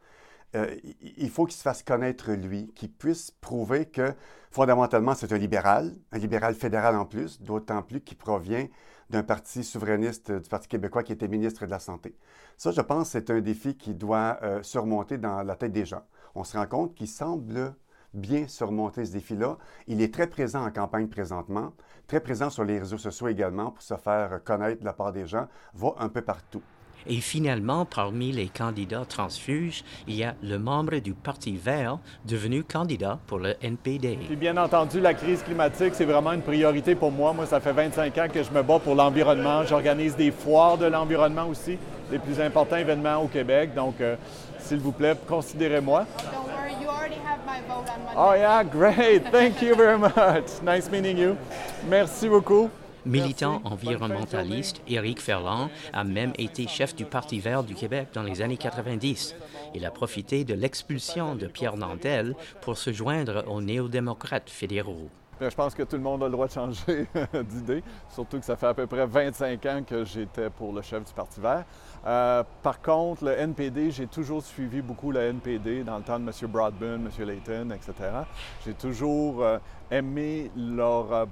S12: Euh, il faut qu'il se fasse connaître, lui, qu'il puisse prouver que, fondamentalement, c'est un libéral, un libéral fédéral en plus, d'autant plus qu'il provient d'un parti souverainiste du Parti québécois qui était ministre de la Santé. Ça, je pense, c'est un défi qui doit euh, surmonter dans la tête des gens. On se rend compte qu'il semble bien surmonter ce défi-là. Il est très présent en campagne présentement, très présent sur les réseaux sociaux également pour se faire connaître de la part des gens, va un peu partout.
S10: Et finalement, parmi les candidats transfuges, il y a le membre du Parti vert devenu candidat pour le NPD.
S15: Puis bien entendu, la crise climatique, c'est vraiment une priorité pour moi. Moi, ça fait 25 ans que je me bats pour l'environnement. J'organise des foires de l'environnement aussi, les plus importants événements au Québec. Donc, euh, s'il vous plaît, considérez-moi. Oh yeah, great. Thank you very much. Nice meeting you. Merci beaucoup.
S10: Militant environnementaliste, Éric Ferland a même été chef du Parti vert du Québec dans les années 90. Il a profité de l'expulsion de Pierre Nantel pour se joindre aux néo-démocrates fédéraux.
S15: Je pense que tout le monde a le droit de changer d'idée, surtout que ça fait à peu près 25 ans que j'étais pour le chef du Parti vert. Euh, par contre, le NPD, j'ai toujours suivi beaucoup le NPD dans le temps de M. Broadbent, M. Layton, etc. J'ai toujours euh, aimé leur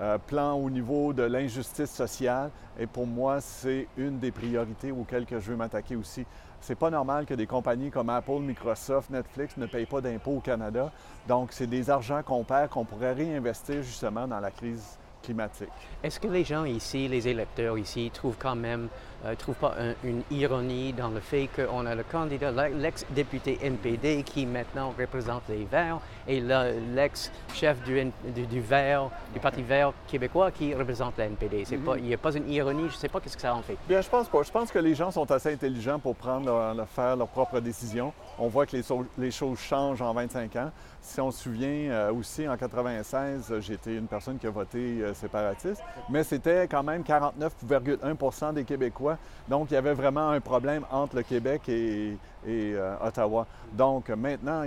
S15: euh, plan au niveau de l'injustice sociale et pour moi, c'est une des priorités auxquelles je veux m'attaquer aussi. C'est pas normal que des compagnies comme Apple, Microsoft, Netflix ne payent pas d'impôts au Canada. Donc, c'est des argents qu'on perd qu'on pourrait réinvestir justement dans la crise climatique.
S10: Est-ce que les gens ici, les électeurs ici, trouvent quand même, euh, trouvent pas une ironie dans le fait qu'on a le candidat, l'ex-député NPD qui maintenant représente les Verts et l'ex-chef du, du, Vert, du Parti Vert québécois qui représente la NPD? Pas, mhm. il n'y a pas une ironie, je ne sais pas qu'est-ce que ça en fait.
S15: Bien, je pense pas. Je pense que les gens sont assez intelligents pour prendre, faire leurs propres décisions. On voit que les, les choses changent en 25 ans. Si on se souvient euh, aussi, en 96, j'ai été une personne qui a voté euh, séparatistes, mais c'était quand même 49,1% des Québécois. Donc, il y avait vraiment un problème entre le Québec et, euh, Ottawa. Donc, maintenant,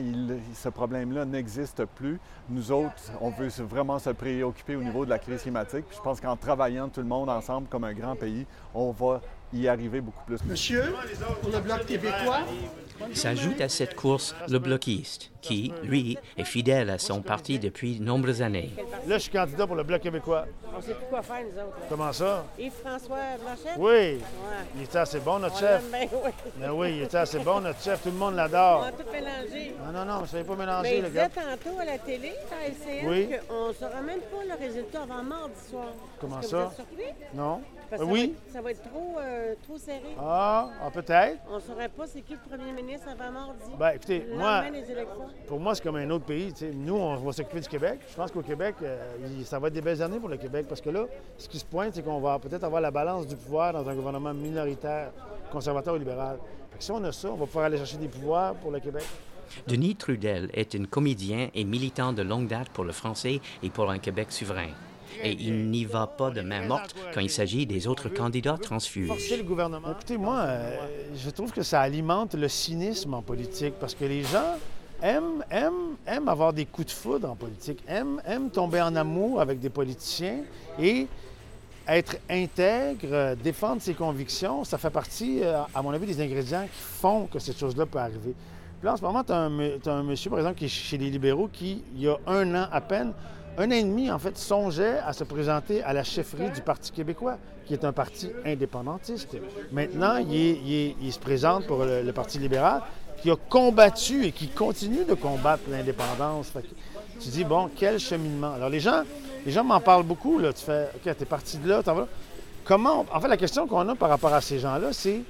S15: ce problème-là n'existe plus. Nous autres, on veut vraiment se préoccuper au niveau de la crise climatique. je pense qu'en travaillant tout le monde ensemble comme un grand pays, on va y arriver beaucoup plus.
S16: Monsieur, pour le Bloc québécois,
S10: S'ajoute à cette course le bloquiste, qui, lui, est fidèle à son parti depuis de nombreuses années.
S17: Là, je suis candidat pour le Bloc québécois.
S18: On sait plus quoi faire, nous autres.
S17: Comment ça?
S18: Yves-François Blanchette?
S17: Oui. Ouais. Il était assez bon, notre chef.
S18: Bien, oui.
S17: Mais oui, il était assez bon, notre chef. Tout le monde l'adore.
S18: On a tout mélangé.
S17: Non, non, non, ça n'est pas mélangé,
S18: Mais
S17: le gars.
S18: tantôt à la télé, à LCN,
S17: Oui.
S18: qu'on ne saura même pas le résultat avant mardi soir.
S17: Comment ça?
S18: Vous êtes surpris?
S17: Non.
S18: Parce que ça
S17: oui.
S18: va être- Ça va être trop, euh, trop serré.
S17: Ah, ah, peut-être.
S18: On ne saurait pas c'est qui le premier ministre avant mardi.
S17: Ben, écoutez, moi-
S18: lendemain des élections.
S17: Pour moi, c'est comme un autre pays. tu sais. Nous, on va s'occuper du Québec. Je pense qu'au Québec, euh, il- ça va être des belles années pour le Québec parce que là, ce qui se pointe, c'est qu'on va peut-être avoir la balance du pouvoir dans un gouvernement minoritaire, conservateur ou libéral. Fait que si on a ça, on va pouvoir aller chercher des pouvoirs pour le Québec.
S10: Denis Trudel est un comédien et militant de longue date pour le français et pour un Québec souverain. Et il n'y va pas de main morte quand il s'agit des autres candidats transfuges.
S17: Forcer le gouvernement. Écoutez, moi, euh, je trouve que ça alimente le cynisme en politique parce que les gens aiment, aiment, aiment avoir des coups de foudre en politique, aiment, aiment tomber en amour avec des politiciens et être intègre, euh, défendre ses convictions, ça fait partie, euh, à mon avis, des ingrédients qui font que cette chose-là peut arriver. Puis là, en ce moment, tu as, un monsieur, par exemple, qui est chez les libéraux, qui, il y a un an à peine, un demi, en fait, songeait à se présenter à la chefferie du Parti québécois, qui est un parti indépendantiste. Maintenant, il, se présente pour le, Parti libéral, qui a combattu et qui continue de combattre l'indépendance. Tu dis, bon, quel cheminement. Alors, les gens, les gens m'en parlent beaucoup. Là. Tu fais, OK, t'es parti de là, t'en vas. Comment, en fait, la question qu'on a par rapport à ces gens-là, c'est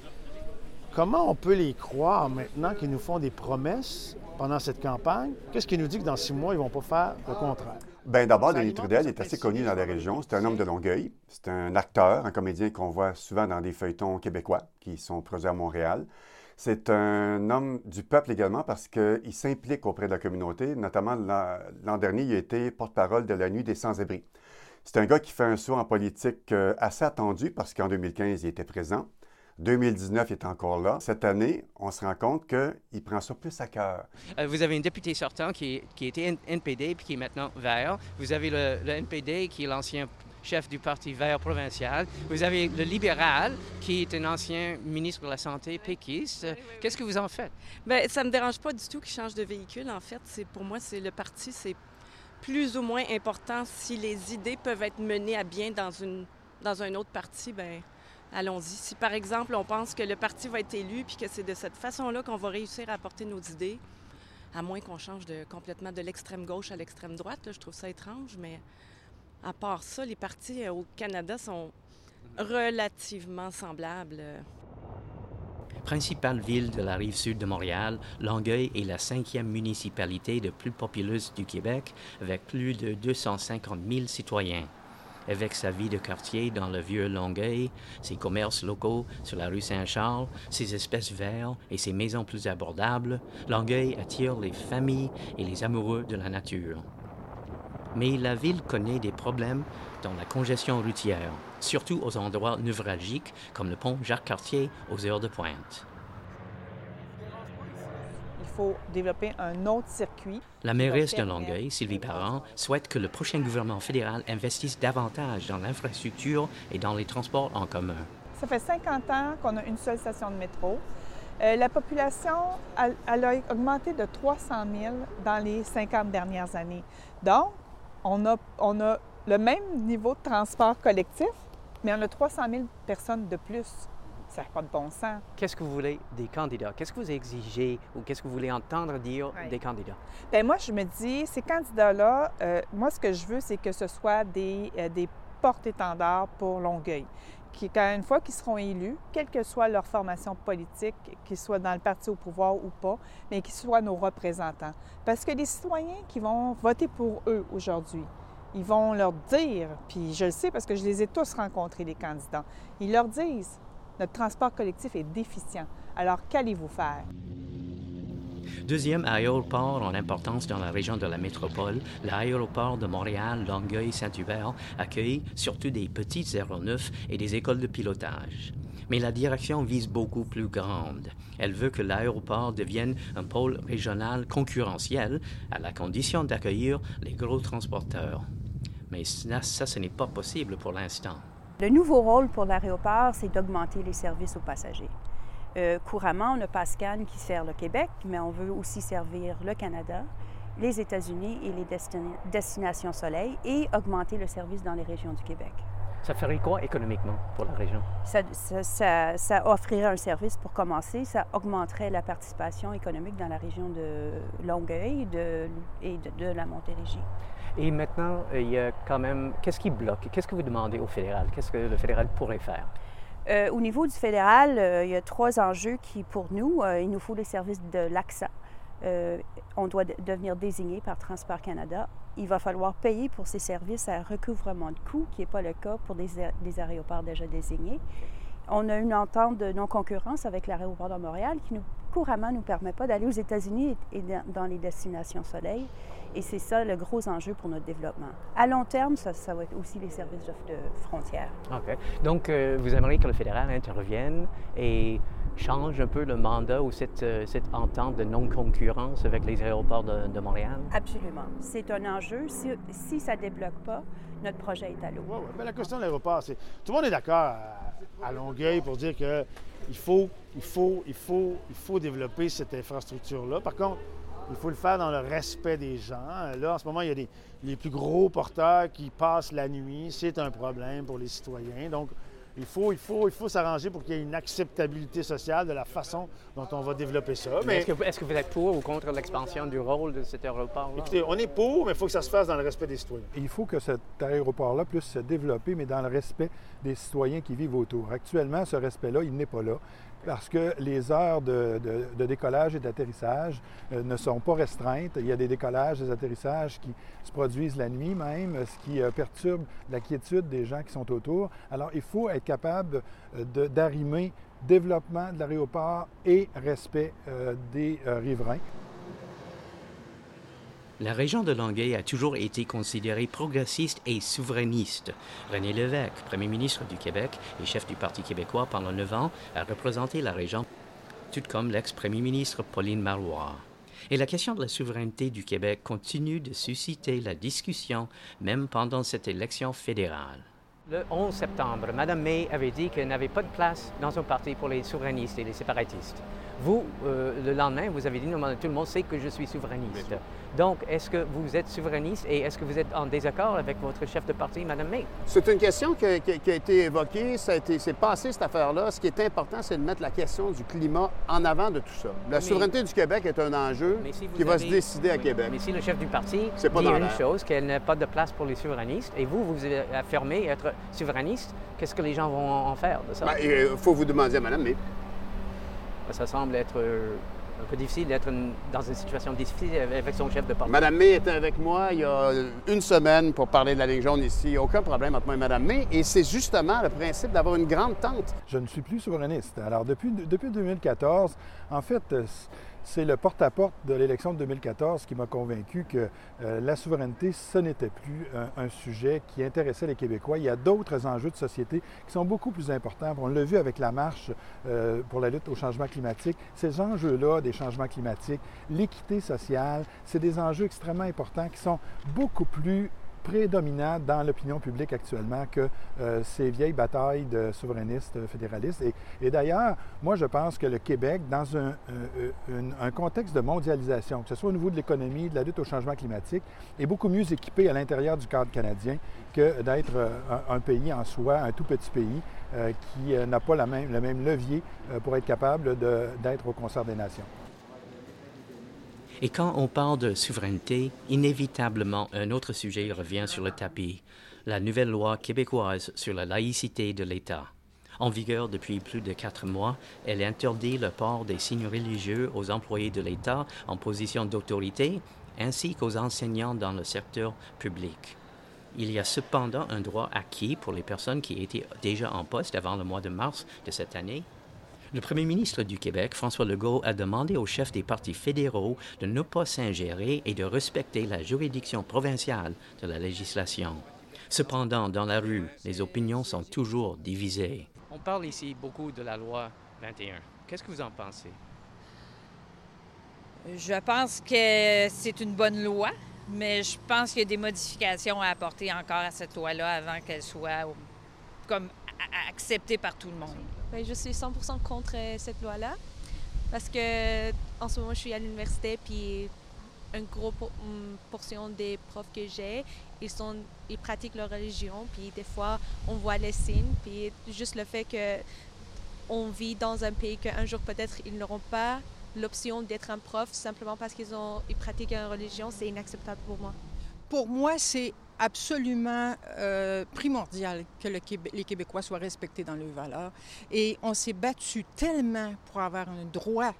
S17: comment on peut les croire maintenant qu'ils nous font des promesses pendant cette campagne? Qu'est-ce qui nous dit que dans six mois, ils ne vont pas faire le contraire?
S12: Bien, d'abord, Denis Trudel est assez connu dans la région. C'est un homme de Longueuil. C'est un acteur, un comédien qu'on voit souvent dans des feuilletons québécois qui sont produits à Montréal. C'est un homme du peuple également parce qu'il s'implique auprès de la communauté. Notamment, l'an dernier, il a été porte-parole de la Nuit des sans-abri. C'est un gars qui fait un saut en politique euh, assez attendu parce qu'en 2015, il était présent. 2019, il est encore là. Cette année, on se rend compte qu'il prend ça plus à cœur.
S10: Euh, Vous avez un député sortant qui, qui était NPD puis qui est maintenant vert. Vous avez le, le NPD qui est l'ancien chef du parti vert provincial. Vous avez le libéral qui est un ancien ministre de la Santé péquiste. Qu'est-ce que vous en faites?
S19: Bien, ça me dérange pas du tout qu'il change de véhicule. En fait, c'est pour moi, c'est le parti, c'est plus ou moins important. Si les idées peuvent être menées à bien dans, une, dans un autre parti, ben allons-y. Si par exemple, on pense que le parti va être élu puis que c'est de cette façon-là qu'on va réussir à apporter nos idées, à moins qu'on change complètement de l'extrême gauche à l'extrême droite, je trouve ça étrange, mais à part ça, les partis euh, au Canada sont relativement semblables. euh,
S10: Principale ville de la rive sud de Montréal, Longueuil est la cinquième municipalité de plus populeuse du Québec, avec plus de 250 000 citoyens. Avec sa vie de quartier dans le vieux Longueuil, ses commerces locaux sur la rue Saint-Charles, ses espèces verts et ses maisons plus abordables, Longueuil attire les familles et les amoureux de la nature. Mais la ville connaît des problèmes dans la congestion routière, surtout aux endroits névralgiques comme le pont Jacques-Cartier aux heures de pointe.
S20: Faut développer un autre circuit.
S10: La mairesse de Longueuil, Sylvie Parent, souhaite que le prochain gouvernement fédéral investisse davantage dans l'infrastructure et dans les transports en commun.
S20: Ça fait 50 ans qu'on a une seule station de métro. Euh, la population, elle, elle a augmenté de 300 000 dans les 50 dernières années. Donc, on a, on a le même niveau de transport collectif, mais on a 300 000 personnes de plus. Ça n'a pas de bon sens.
S21: Qu'est-ce que vous voulez des candidats? Qu'est-ce que vous exigez ou qu'est-ce que vous voulez entendre dire des candidats?
S20: Bien, moi, je me dis, ces candidats-là, euh, moi, ce que je veux, c'est que ce soit des, euh, des porte-étendards pour Longueuil. Qui, quand une fois qu'ils seront élus, quelle que soit leur formation politique, qu'ils soient dans le parti au pouvoir ou pas, mais qu'ils soient nos représentants. Parce que les citoyens qui vont voter pour eux aujourd'hui, ils vont leur dire, puis je le sais parce que je les ai tous rencontrés, les candidats, ils leur disent, notre transport collectif est déficient. Alors, qu'allez-vous faire?
S10: Deuxième aéroport en importance dans la région de la métropole, l'aéroport de Montréal, Longueuil, Saint-Hubert accueille surtout des petites aéronefs et des écoles de pilotage. Mais la direction vise beaucoup plus grande. Elle veut que l'aéroport devienne un pôle régional concurrentiel à la condition d'accueillir les gros transporteurs. Mais ça, ça ce n'est pas possible pour l'instant.
S22: Le nouveau rôle pour l'aéroport, c'est d'augmenter les services aux passagers. Euh, couramment, on a Pascan qui sert le Québec, mais on veut aussi servir le Canada, les États-Unis et les destinations soleil et augmenter le service dans les régions du Québec.
S21: Ça ferait quoi économiquement pour la région?
S22: Ça, offrirait un service pour commencer. Ça augmenterait la participation économique dans la région de Longueuil et de, la Montérégie.
S21: Et maintenant, il y a quand même. Qu'est-ce qui bloque? Qu'est-ce que vous demandez au fédéral? Qu'est-ce que le fédéral pourrait faire?
S22: Euh, au niveau du fédéral, euh, il y a trois enjeux qui, pour nous, euh, il nous faut les services de l'AXA. on doit devenir désigné par Transport Canada il va falloir payer pour ces services à recouvrement de coûts, qui n'est pas le cas pour des, aéroports déjà désignés. On a une entente de non-concurrence avec l'aéroport de Montréal qui nous, couramment ne nous permet pas d'aller aux États-Unis et dans les destinations soleil. Et c'est ça le gros enjeu pour notre développement. À long terme, ça, ça va être aussi les services de, frontières.
S21: OK. Donc, euh, vous aimeriez que le fédéral intervienne et change un peu le mandat ou cette, euh, cette entente de non-concurrence avec les aéroports de, Montréal?
S22: Absolument. C'est un enjeu. Si, si ça ne débloque pas, notre projet est à l'eau.
S17: Ouais, la question de l'aéroport, c'est. Tout le monde est d'accord à, Longueuil pour dire qu'il faut, il faut, il faut, il faut développer cette infrastructure-là. Par contre, il faut le faire dans le respect des gens. Là, en ce moment, il y a des, les plus gros porteurs qui passent la nuit. C'est un problème pour les citoyens. Donc, il faut, il faut, il faut s'arranger pour qu'il y ait une acceptabilité sociale de la façon dont on va développer ça.
S21: Mais, est-ce, que, vous êtes pour ou contre l'expansion du rôle de cet aéroport-là?
S17: Écoutez, on est pour, mais il faut que ça se fasse dans le respect des citoyens.
S13: Il faut que cet aéroport-là puisse se développer, mais dans le respect des citoyens qui vivent autour. Actuellement, ce respect-là, il n'est pas là parce que les heures de, décollage et d'atterrissage euh, ne sont pas restreintes. Il y a des décollages, des atterrissages qui se produisent la nuit même, ce qui euh, perturbe la quiétude des gens qui sont autour. Alors, il faut être capable euh, d'arrimer développement de l'aéroport et respect des riverains.
S10: La région de Longueuil a toujours été considérée progressiste et souverainiste. René Lévesque, premier ministre du Québec et chef du Parti québécois pendant neuf ans, a représenté la région, tout comme l'ex-premier ministre Pauline Marois. Et la question de la souveraineté du Québec continue de susciter la discussion, même pendant cette élection fédérale.
S21: Le 11 septembre, Mme May avait dit qu'elle n'avait pas de place dans son parti pour les souverainistes et les séparatistes. Vous, euh, le lendemain, vous avez dit, non, tout le monde sait que je suis souverainiste. Donc, est-ce que vous êtes souverainiste et est-ce que vous êtes en désaccord avec votre chef de parti, Mme May?
S11: C'est une question qui a, été évoquée, ça a été, c'est passé cette affaire-là. Ce qui est important, c'est de mettre la question du climat en avant de tout ça. La souveraineté du Québec est un enjeu qui va se décider à Québec.
S21: Mais si le chef du parti dit une chose, qu'elle n'a pas de place pour les souverainistes, et vous, vous affirmez être souverainiste, qu'est-ce que les gens vont en faire de ça?
S11: Il ben, faut vous demander à Mme May.
S21: Ça semble être euh, un peu difficile d'être dans une situation difficile avec son chef de parti.
S11: Madame May était avec moi il y a une semaine pour parler de la ligne jaune ici. Aucun problème entre moi et Madame May. Et c'est justement le principe d'avoir une grande tente.
S13: Je ne suis plus souverainiste. Alors, depuis, depuis 2014, en fait, c'est le porte-à-porte de l'élection de 2014 qui m'a convaincu que euh, la souveraineté, ce n'était plus un, sujet qui intéressait les Québécois. Il y a d'autres enjeux de société qui sont beaucoup plus importants. On l'a vu avec la marche euh, pour la lutte au changement climatique. Ces enjeux-là des changements climatiques, l'équité sociale, c'est des enjeux extrêmement importants qui sont beaucoup plus prédominant dans l'opinion publique actuellement que euh, ces vieilles batailles de souverainistes fédéralistes. Et, d'ailleurs, moi, je pense que le Québec, dans un, un, contexte de mondialisation, que ce soit au niveau de l'économie, de la lutte au changement climatique, est beaucoup mieux équipé à l'intérieur du cadre canadien que d'être euh, un, pays en soi, un tout petit pays euh, qui n'a pas le même levier pour être capable d'être au concert des nations.
S10: Et quand on parle de souveraineté, inévitablement un autre sujet revient sur le tapis, la nouvelle loi québécoise sur la laïcité de l'État. En vigueur depuis plus de quatre mois, elle interdit le port des signes religieux aux employés de l'État en position d'autorité ainsi qu'aux enseignants dans le secteur public. Il y a cependant un droit acquis pour les personnes qui étaient déjà en poste avant le mois de mars de cette année Le premier ministre du Québec, François Legault, a demandé aux chefs des partis fédéraux de ne pas s'ingérer et de respecter la juridiction provinciale de la législation. Cependant, dans la rue, les opinions sont toujours divisées. On parle ici beaucoup de la loi 21. Qu'est-ce que vous en pensez?
S23: Je pense que c'est une bonne loi, mais je pense qu'il y a des modifications à apporter encore à cette loi-là avant qu'elle soit comme acceptée par tout le monde.
S24: Je suis 100% contre euh, cette loi-là parce que en ce moment, je suis à l'université puis une grosse portion des profs que j'ai, ils, ils pratiquent leur religion, puis des fois, on voit les signes, puis juste le fait que on vit dans un pays qu'un jour peut-être ils n'auront pas l'option d'être un prof simplement parce qu'ils ont ils pratiquent une religion, c'est inacceptable pour moi.
S25: Pour moi, c'est absolument euh, primordial que le les Québécois soient respectés dans leurs valeurs. Et on s'est battu tellement pour avoir un droit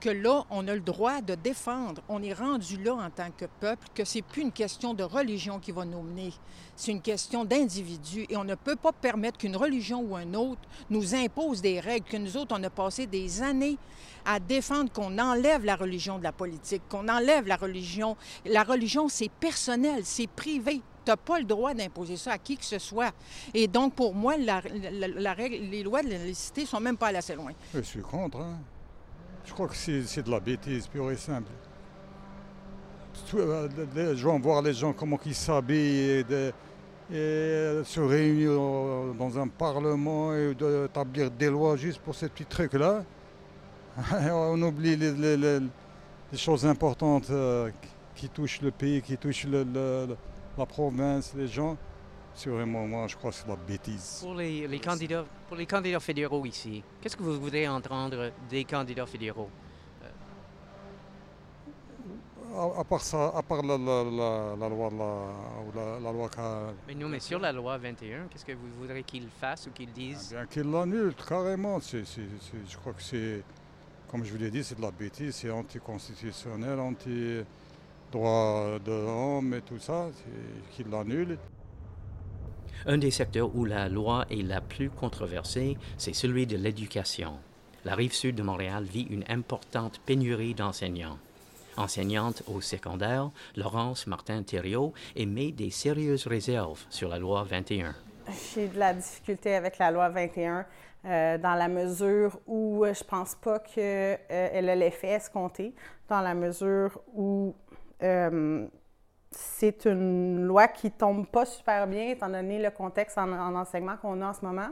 S25: que là, on a le droit de défendre. On est rendu là en tant que peuple que c'est plus une question de religion qui va nous mener, c'est une question d'individu. Et on ne peut pas permettre qu'une religion ou un autre nous impose des règles, que nous autres, on a passé des années à défendre qu'on enlève la religion de la politique, qu'on enlève la religion. La religion, c'est personnel, c'est privé. Tu n'as pas le droit d'imposer ça à qui que ce soit. Et donc, pour moi, les lois de la laïcité sont même pas allées assez loin.
S26: Je suis contre. Hein? Je crois que c'est de la bêtise pure et simple. Les gens, voir les gens comment ils s'habillent et, se réunir dans un parlement et d'établir des lois juste pour ces petits trucs-là. On oublie les, choses importantes euh, qui touchent le pays, qui touchent la province, les gens. C'est vraiment, moi, je crois que c'est la bêtise.
S21: Pour les, candidats, pour les candidats fédéraux ici, qu'est-ce que vous voudrez entendre des candidats fédéraux?
S26: À, part ça, à part la, loi, la, la, loi...
S21: Mais non, mais sur la loi 21, qu'est-ce que vous voudrez qu'ils fassent ou qu'ils disent?
S26: Eh bien, qu'ils l'annulent, carrément. je crois que c'est, comme je vous l'ai dit, c'est de la bêtise, c'est anticonstitutionnel, anti-droit de l'homme et tout ça, qu'ils l'annulent.
S10: Un des secteurs où la loi est la plus controversée, c'est celui de l'éducation. La rive sud de Montréal vit une importante pénurie d'enseignants. Enseignante au secondaire, Laurence Martin-Thériault émet des sérieuses réserves sur la loi 21.
S27: J'ai de la difficulté avec la loi 21 euh, dans la mesure où je pense pas qu'elle euh, a l'effet escompté, dans la mesure où euh, c'est une loi qui tombe pas super bien, étant donné le contexte en, enseignement qu'on a en ce moment.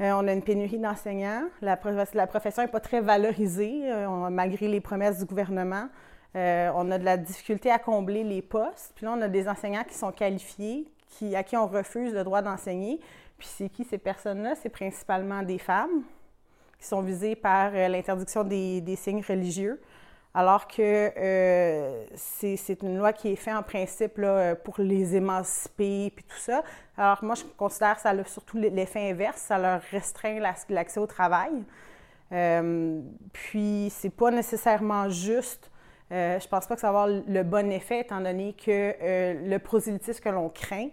S27: Euh, on a une pénurie d'enseignants. La, profession n'est pas très valorisée, euh, malgré les promesses du gouvernement. Euh, on a de la difficulté à combler les postes. Puis là, on a des enseignants qui sont qualifiés, à qui on refuse le droit d'enseigner. Puis c'est qui ces personnes-là? C'est principalement des femmes qui sont visées par l'interdiction des signes religieux alors que euh, c'est une loi qui est faite en principe là, pour les émanciper puis tout ça. Alors moi, je considère que ça a surtout l'effet inverse, ça leur restreint l'accès au travail. Euh, puis c'est pas nécessairement juste. Euh, je pense pas que ça va avoir le bon effet, étant donné que euh, le prosélytisme que l'on craint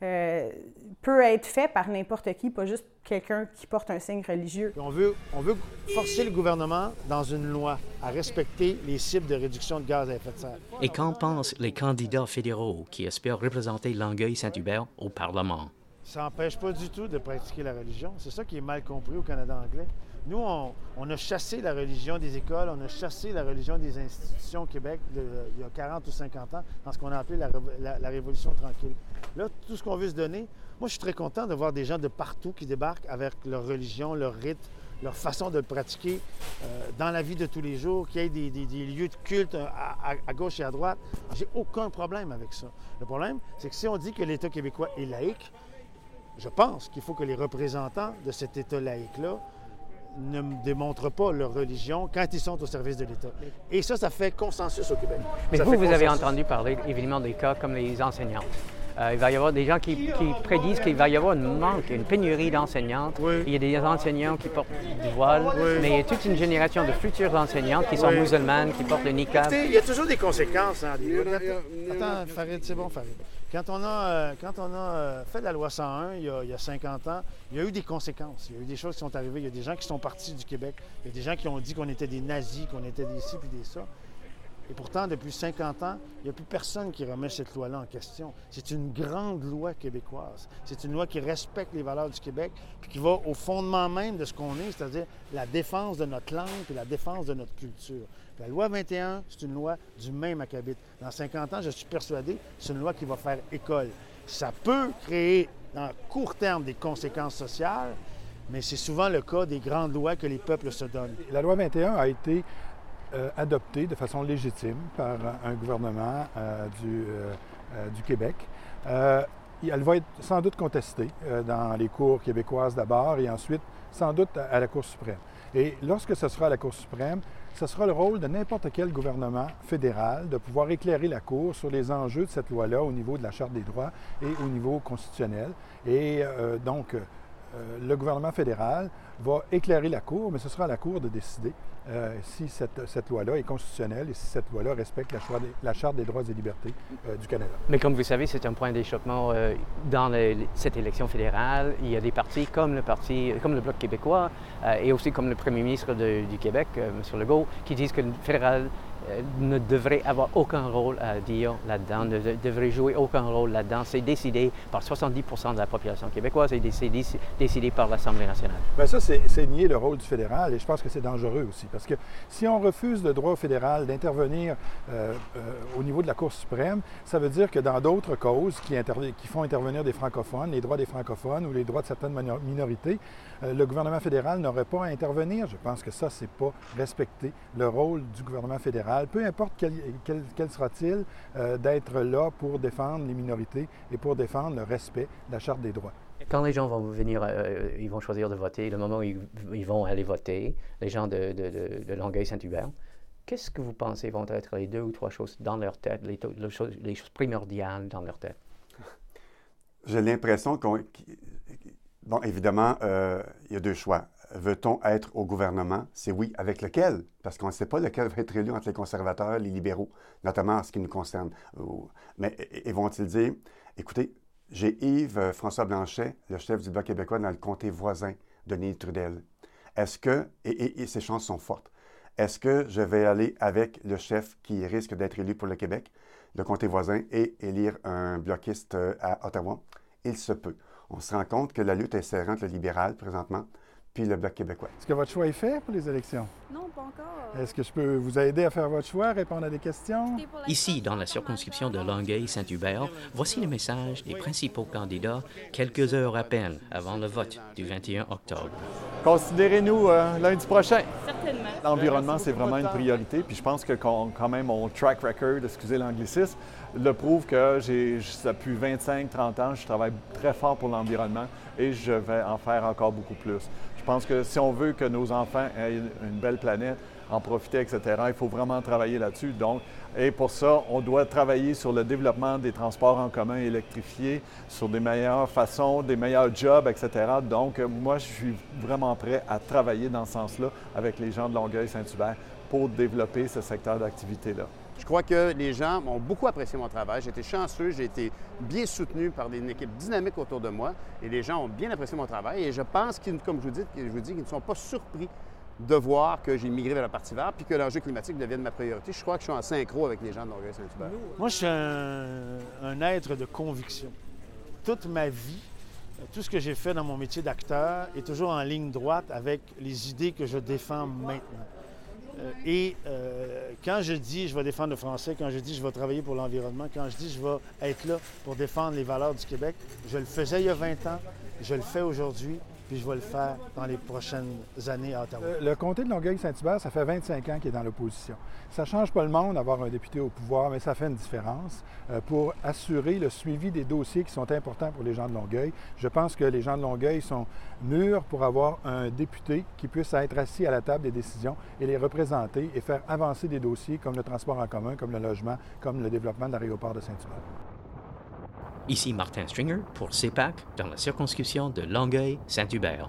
S27: peut être fait par n'importe qui, pas juste quelqu'un qui porte un signe religieux.
S17: On veut, on veut forcer le gouvernement dans une loi à respecter les cibles de réduction de gaz à effet de serre.
S10: Et qu'en pensent les candidats fédéraux qui espèrent représenter Longueuil-Saint-Hubert au Parlement?
S17: Ça n'empêche pas du tout de pratiquer la religion. C'est ça qui est mal compris au Canada anglais. Nous, on, a chassé la religion des écoles, on a chassé la religion des institutions au Québec il y a 40 ou 50 ans dans ce qu'on a appelé la, Révolution tranquille. Là, tout ce qu'on veut se donner, moi, je suis très content de voir des gens de partout qui débarquent avec leur religion, leur rite, leur façon de le pratiquer euh, dans la vie de tous les jours, qu'il y ait des, lieux de culte euh, à, gauche et à droite. J'ai aucun problème avec ça. Le problème, c'est que si on dit que l'État québécois est laïque, je pense qu'il faut que les représentants de cet État laïque-là ne démontrent pas leur religion quand ils sont au service de l'État. Et ça, ça fait consensus au Québec.
S21: Mais vous, vous avez entendu parler évidemment des cas comme les enseignants. Euh, il va y avoir des gens qui, prédisent qu'il va y avoir une manque, une pénurie d'enseignantes. Il y a des enseignants qui portent du voile, mais il y a toute une génération de futurs enseignantes qui sont musulmanes, qui portent le niqab.
S17: il y a toujours des conséquences. Hein, Attends, Farid, c'est bon, Farid. Quand on a, euh, euh, fait la loi 101 il y, a, il y, a, 50 ans, il y a eu des conséquences. Il y a eu des choses qui sont arrivées. Il y a des gens qui sont partis du Québec. Il y a des gens qui ont dit qu'on était des nazis, qu'on était des ci puis des ça. Et pourtant, depuis 50 ans, il n'y a plus personne qui remet cette loi-là en question. C'est une grande loi québécoise. C'est une loi qui respecte les valeurs du Québec, puis qui va au fondement même de ce qu'on est, c'est-à-dire la défense de notre langue et la défense de notre culture. La loi 21, c'est une loi du même acabit. Dans 50 ans, je suis persuadé, c'est une loi qui va faire école. Ça peut créer, dans court terme, des conséquences sociales, mais c'est souvent le cas des grandes lois que les peuples se donnent.
S13: La loi 21 a été euh, adoptée de façon légitime par un gouvernement euh, euh, du, Québec. elle va être sans doute contestée dans les cours québécoises d'abord et ensuite sans doute à la Cour suprême. Et lorsque ce sera à la Cour suprême, ce sera le rôle de n'importe quel gouvernement fédéral de pouvoir éclairer la Cour sur les enjeux de cette loi-là au niveau de la Charte des droits et au niveau constitutionnel. Et donc, le gouvernement fédéral va éclairer la Cour, mais ce sera à la Cour de décider euh, si cette, loi-là est constitutionnelle et si cette loi-là respecte la, Charte des droits et libertés euh, du Canada.
S21: Mais comme vous savez, c'est un point d'échappement euh, dans cette élection fédérale. Il y a des partis comme le parti, comme le Bloc québécois euh, et aussi comme le premier ministre du Québec, euh, M. Legault, qui disent que le fédéral euh, ne devrait avoir aucun rôle à dire là-dedans, ne devrait jouer aucun rôle là-dedans. C'est décidé par 70% de la population québécoise et décidé, décidé par l'Assemblée nationale.
S13: Bien, ça, c'est nier le rôle du fédéral et je pense que c'est dangereux aussi parce que si on refuse le droit au fédéral d'intervenir euh, euh, au niveau de la Cour suprême, ça veut dire que dans d'autres causes qui, font intervenir des francophones, les droits des francophones ou les droits de certaines minorités, euh, le gouvernement fédéral n'aurait pas à intervenir. Je pense que ça, c'est pas respecter le rôle du gouvernement fédéral, peu importe quel, quel, quel sera-t-il, euh, d'être là pour défendre les minorités et pour défendre le respect de la Charte des droits.
S21: Quand les gens vont venir, euh, ils vont choisir de voter, le moment où ils, ils vont aller voter, les gens de, de, de, Longueuil-Saint-Hubert, qu'est-ce que vous pensez vont être les deux ou trois choses dans leur tête, les, les, choses, les choses primordiales dans leur tête?
S12: J'ai l'impression qu'on Bon, évidemment, euh, il y a deux choix. Veut-on être au gouvernement? C'est oui. Avec lequel? Parce qu'on ne sait pas lequel va être élu entre les conservateurs les libéraux, notamment en ce qui nous concerne. Mais et vont-ils dire, écoutez, j'ai Yves euh, François Blanchet, le chef du Bloc québécois dans le comté voisin de Nîmes Trudel. Est-ce que, et, et, ses chances sont fortes, est-ce que je vais aller avec le chef qui risque d'être élu pour le Québec, le comté voisin, et élire un bloquiste euh, à Ottawa? Il se peut on se rend compte que la lutte est serrée entre le libéral présentement puis le Bloc québécois.
S13: Est-ce que votre choix est fait pour les élections?
S14: Non, pas encore.
S13: Est-ce que je peux vous aider à faire votre choix, répondre à des questions?
S10: Ici, dans la circonscription de Longueuil-Saint-Hubert, voici le message des principaux candidats quelques heures à peine avant le vote du 21 octobre.
S15: Considérez-nous euh, lundi prochain.
S14: Certainement.
S15: L'environnement, c'est vraiment une priorité, puis je pense que quand même mon track record, excusez l'anglicisme, le prouve que j'ai, depuis 25-30 ans, je travaille très fort pour l'environnement et je vais en faire encore beaucoup plus. Je pense que si on veut que nos enfants aient une belle planète, en profiter, etc., il faut vraiment travailler là-dessus. Donc, et pour ça, on doit travailler sur le développement des transports en commun électrifiés, sur des meilleures façons, des meilleurs jobs, etc. Donc, moi, je suis vraiment prêt à travailler dans ce sens-là avec les gens de Longueuil-Saint-Hubert pour développer ce secteur d'activité-là.
S11: Je crois que les gens ont beaucoup apprécié mon travail. J'ai été chanceux, j'ai été bien soutenu par une équipe dynamique autour de moi et les gens ont bien apprécié mon travail. Et je pense, comme je vous dis, je vous dis qu'ils ne sont pas surpris de voir que j'ai migré vers la partie verte puis que l'enjeu climatique devienne ma priorité. Je crois que je suis en synchro avec les gens de Longueuil-Saint-Hubert.
S17: Moi, je suis un, être de conviction. Toute ma vie, tout ce que j'ai fait dans mon métier d'acteur est toujours en ligne droite avec les idées que je défends maintenant. Euh, et euh, quand je dis je vais défendre le français, quand je dis je vais travailler pour l'environnement, quand je dis je vais être là pour défendre les valeurs du Québec, je le faisais il y a 20 ans, je le fais aujourd'hui, puis je vais le faire dans les prochaines années à Ottawa.
S13: Euh, le comté de Longueuil-Saint-Hubert, ça fait 25 ans qu'il est dans l'opposition. Ça ne change pas le monde d'avoir un député au pouvoir, mais ça fait une différence euh, pour assurer le suivi des dossiers qui sont importants pour les gens de Longueuil. Je pense que les gens de Longueuil sont mûrs pour avoir un député qui puisse être assis à la table des décisions et les représenter et faire avancer des dossiers comme le transport en commun, comme le logement, comme le développement de l'aéroport de Saint-Hubert.
S10: Ici Martin Stringer pour CEPAC dans la circonscription de Longueuil-Saint-Hubert.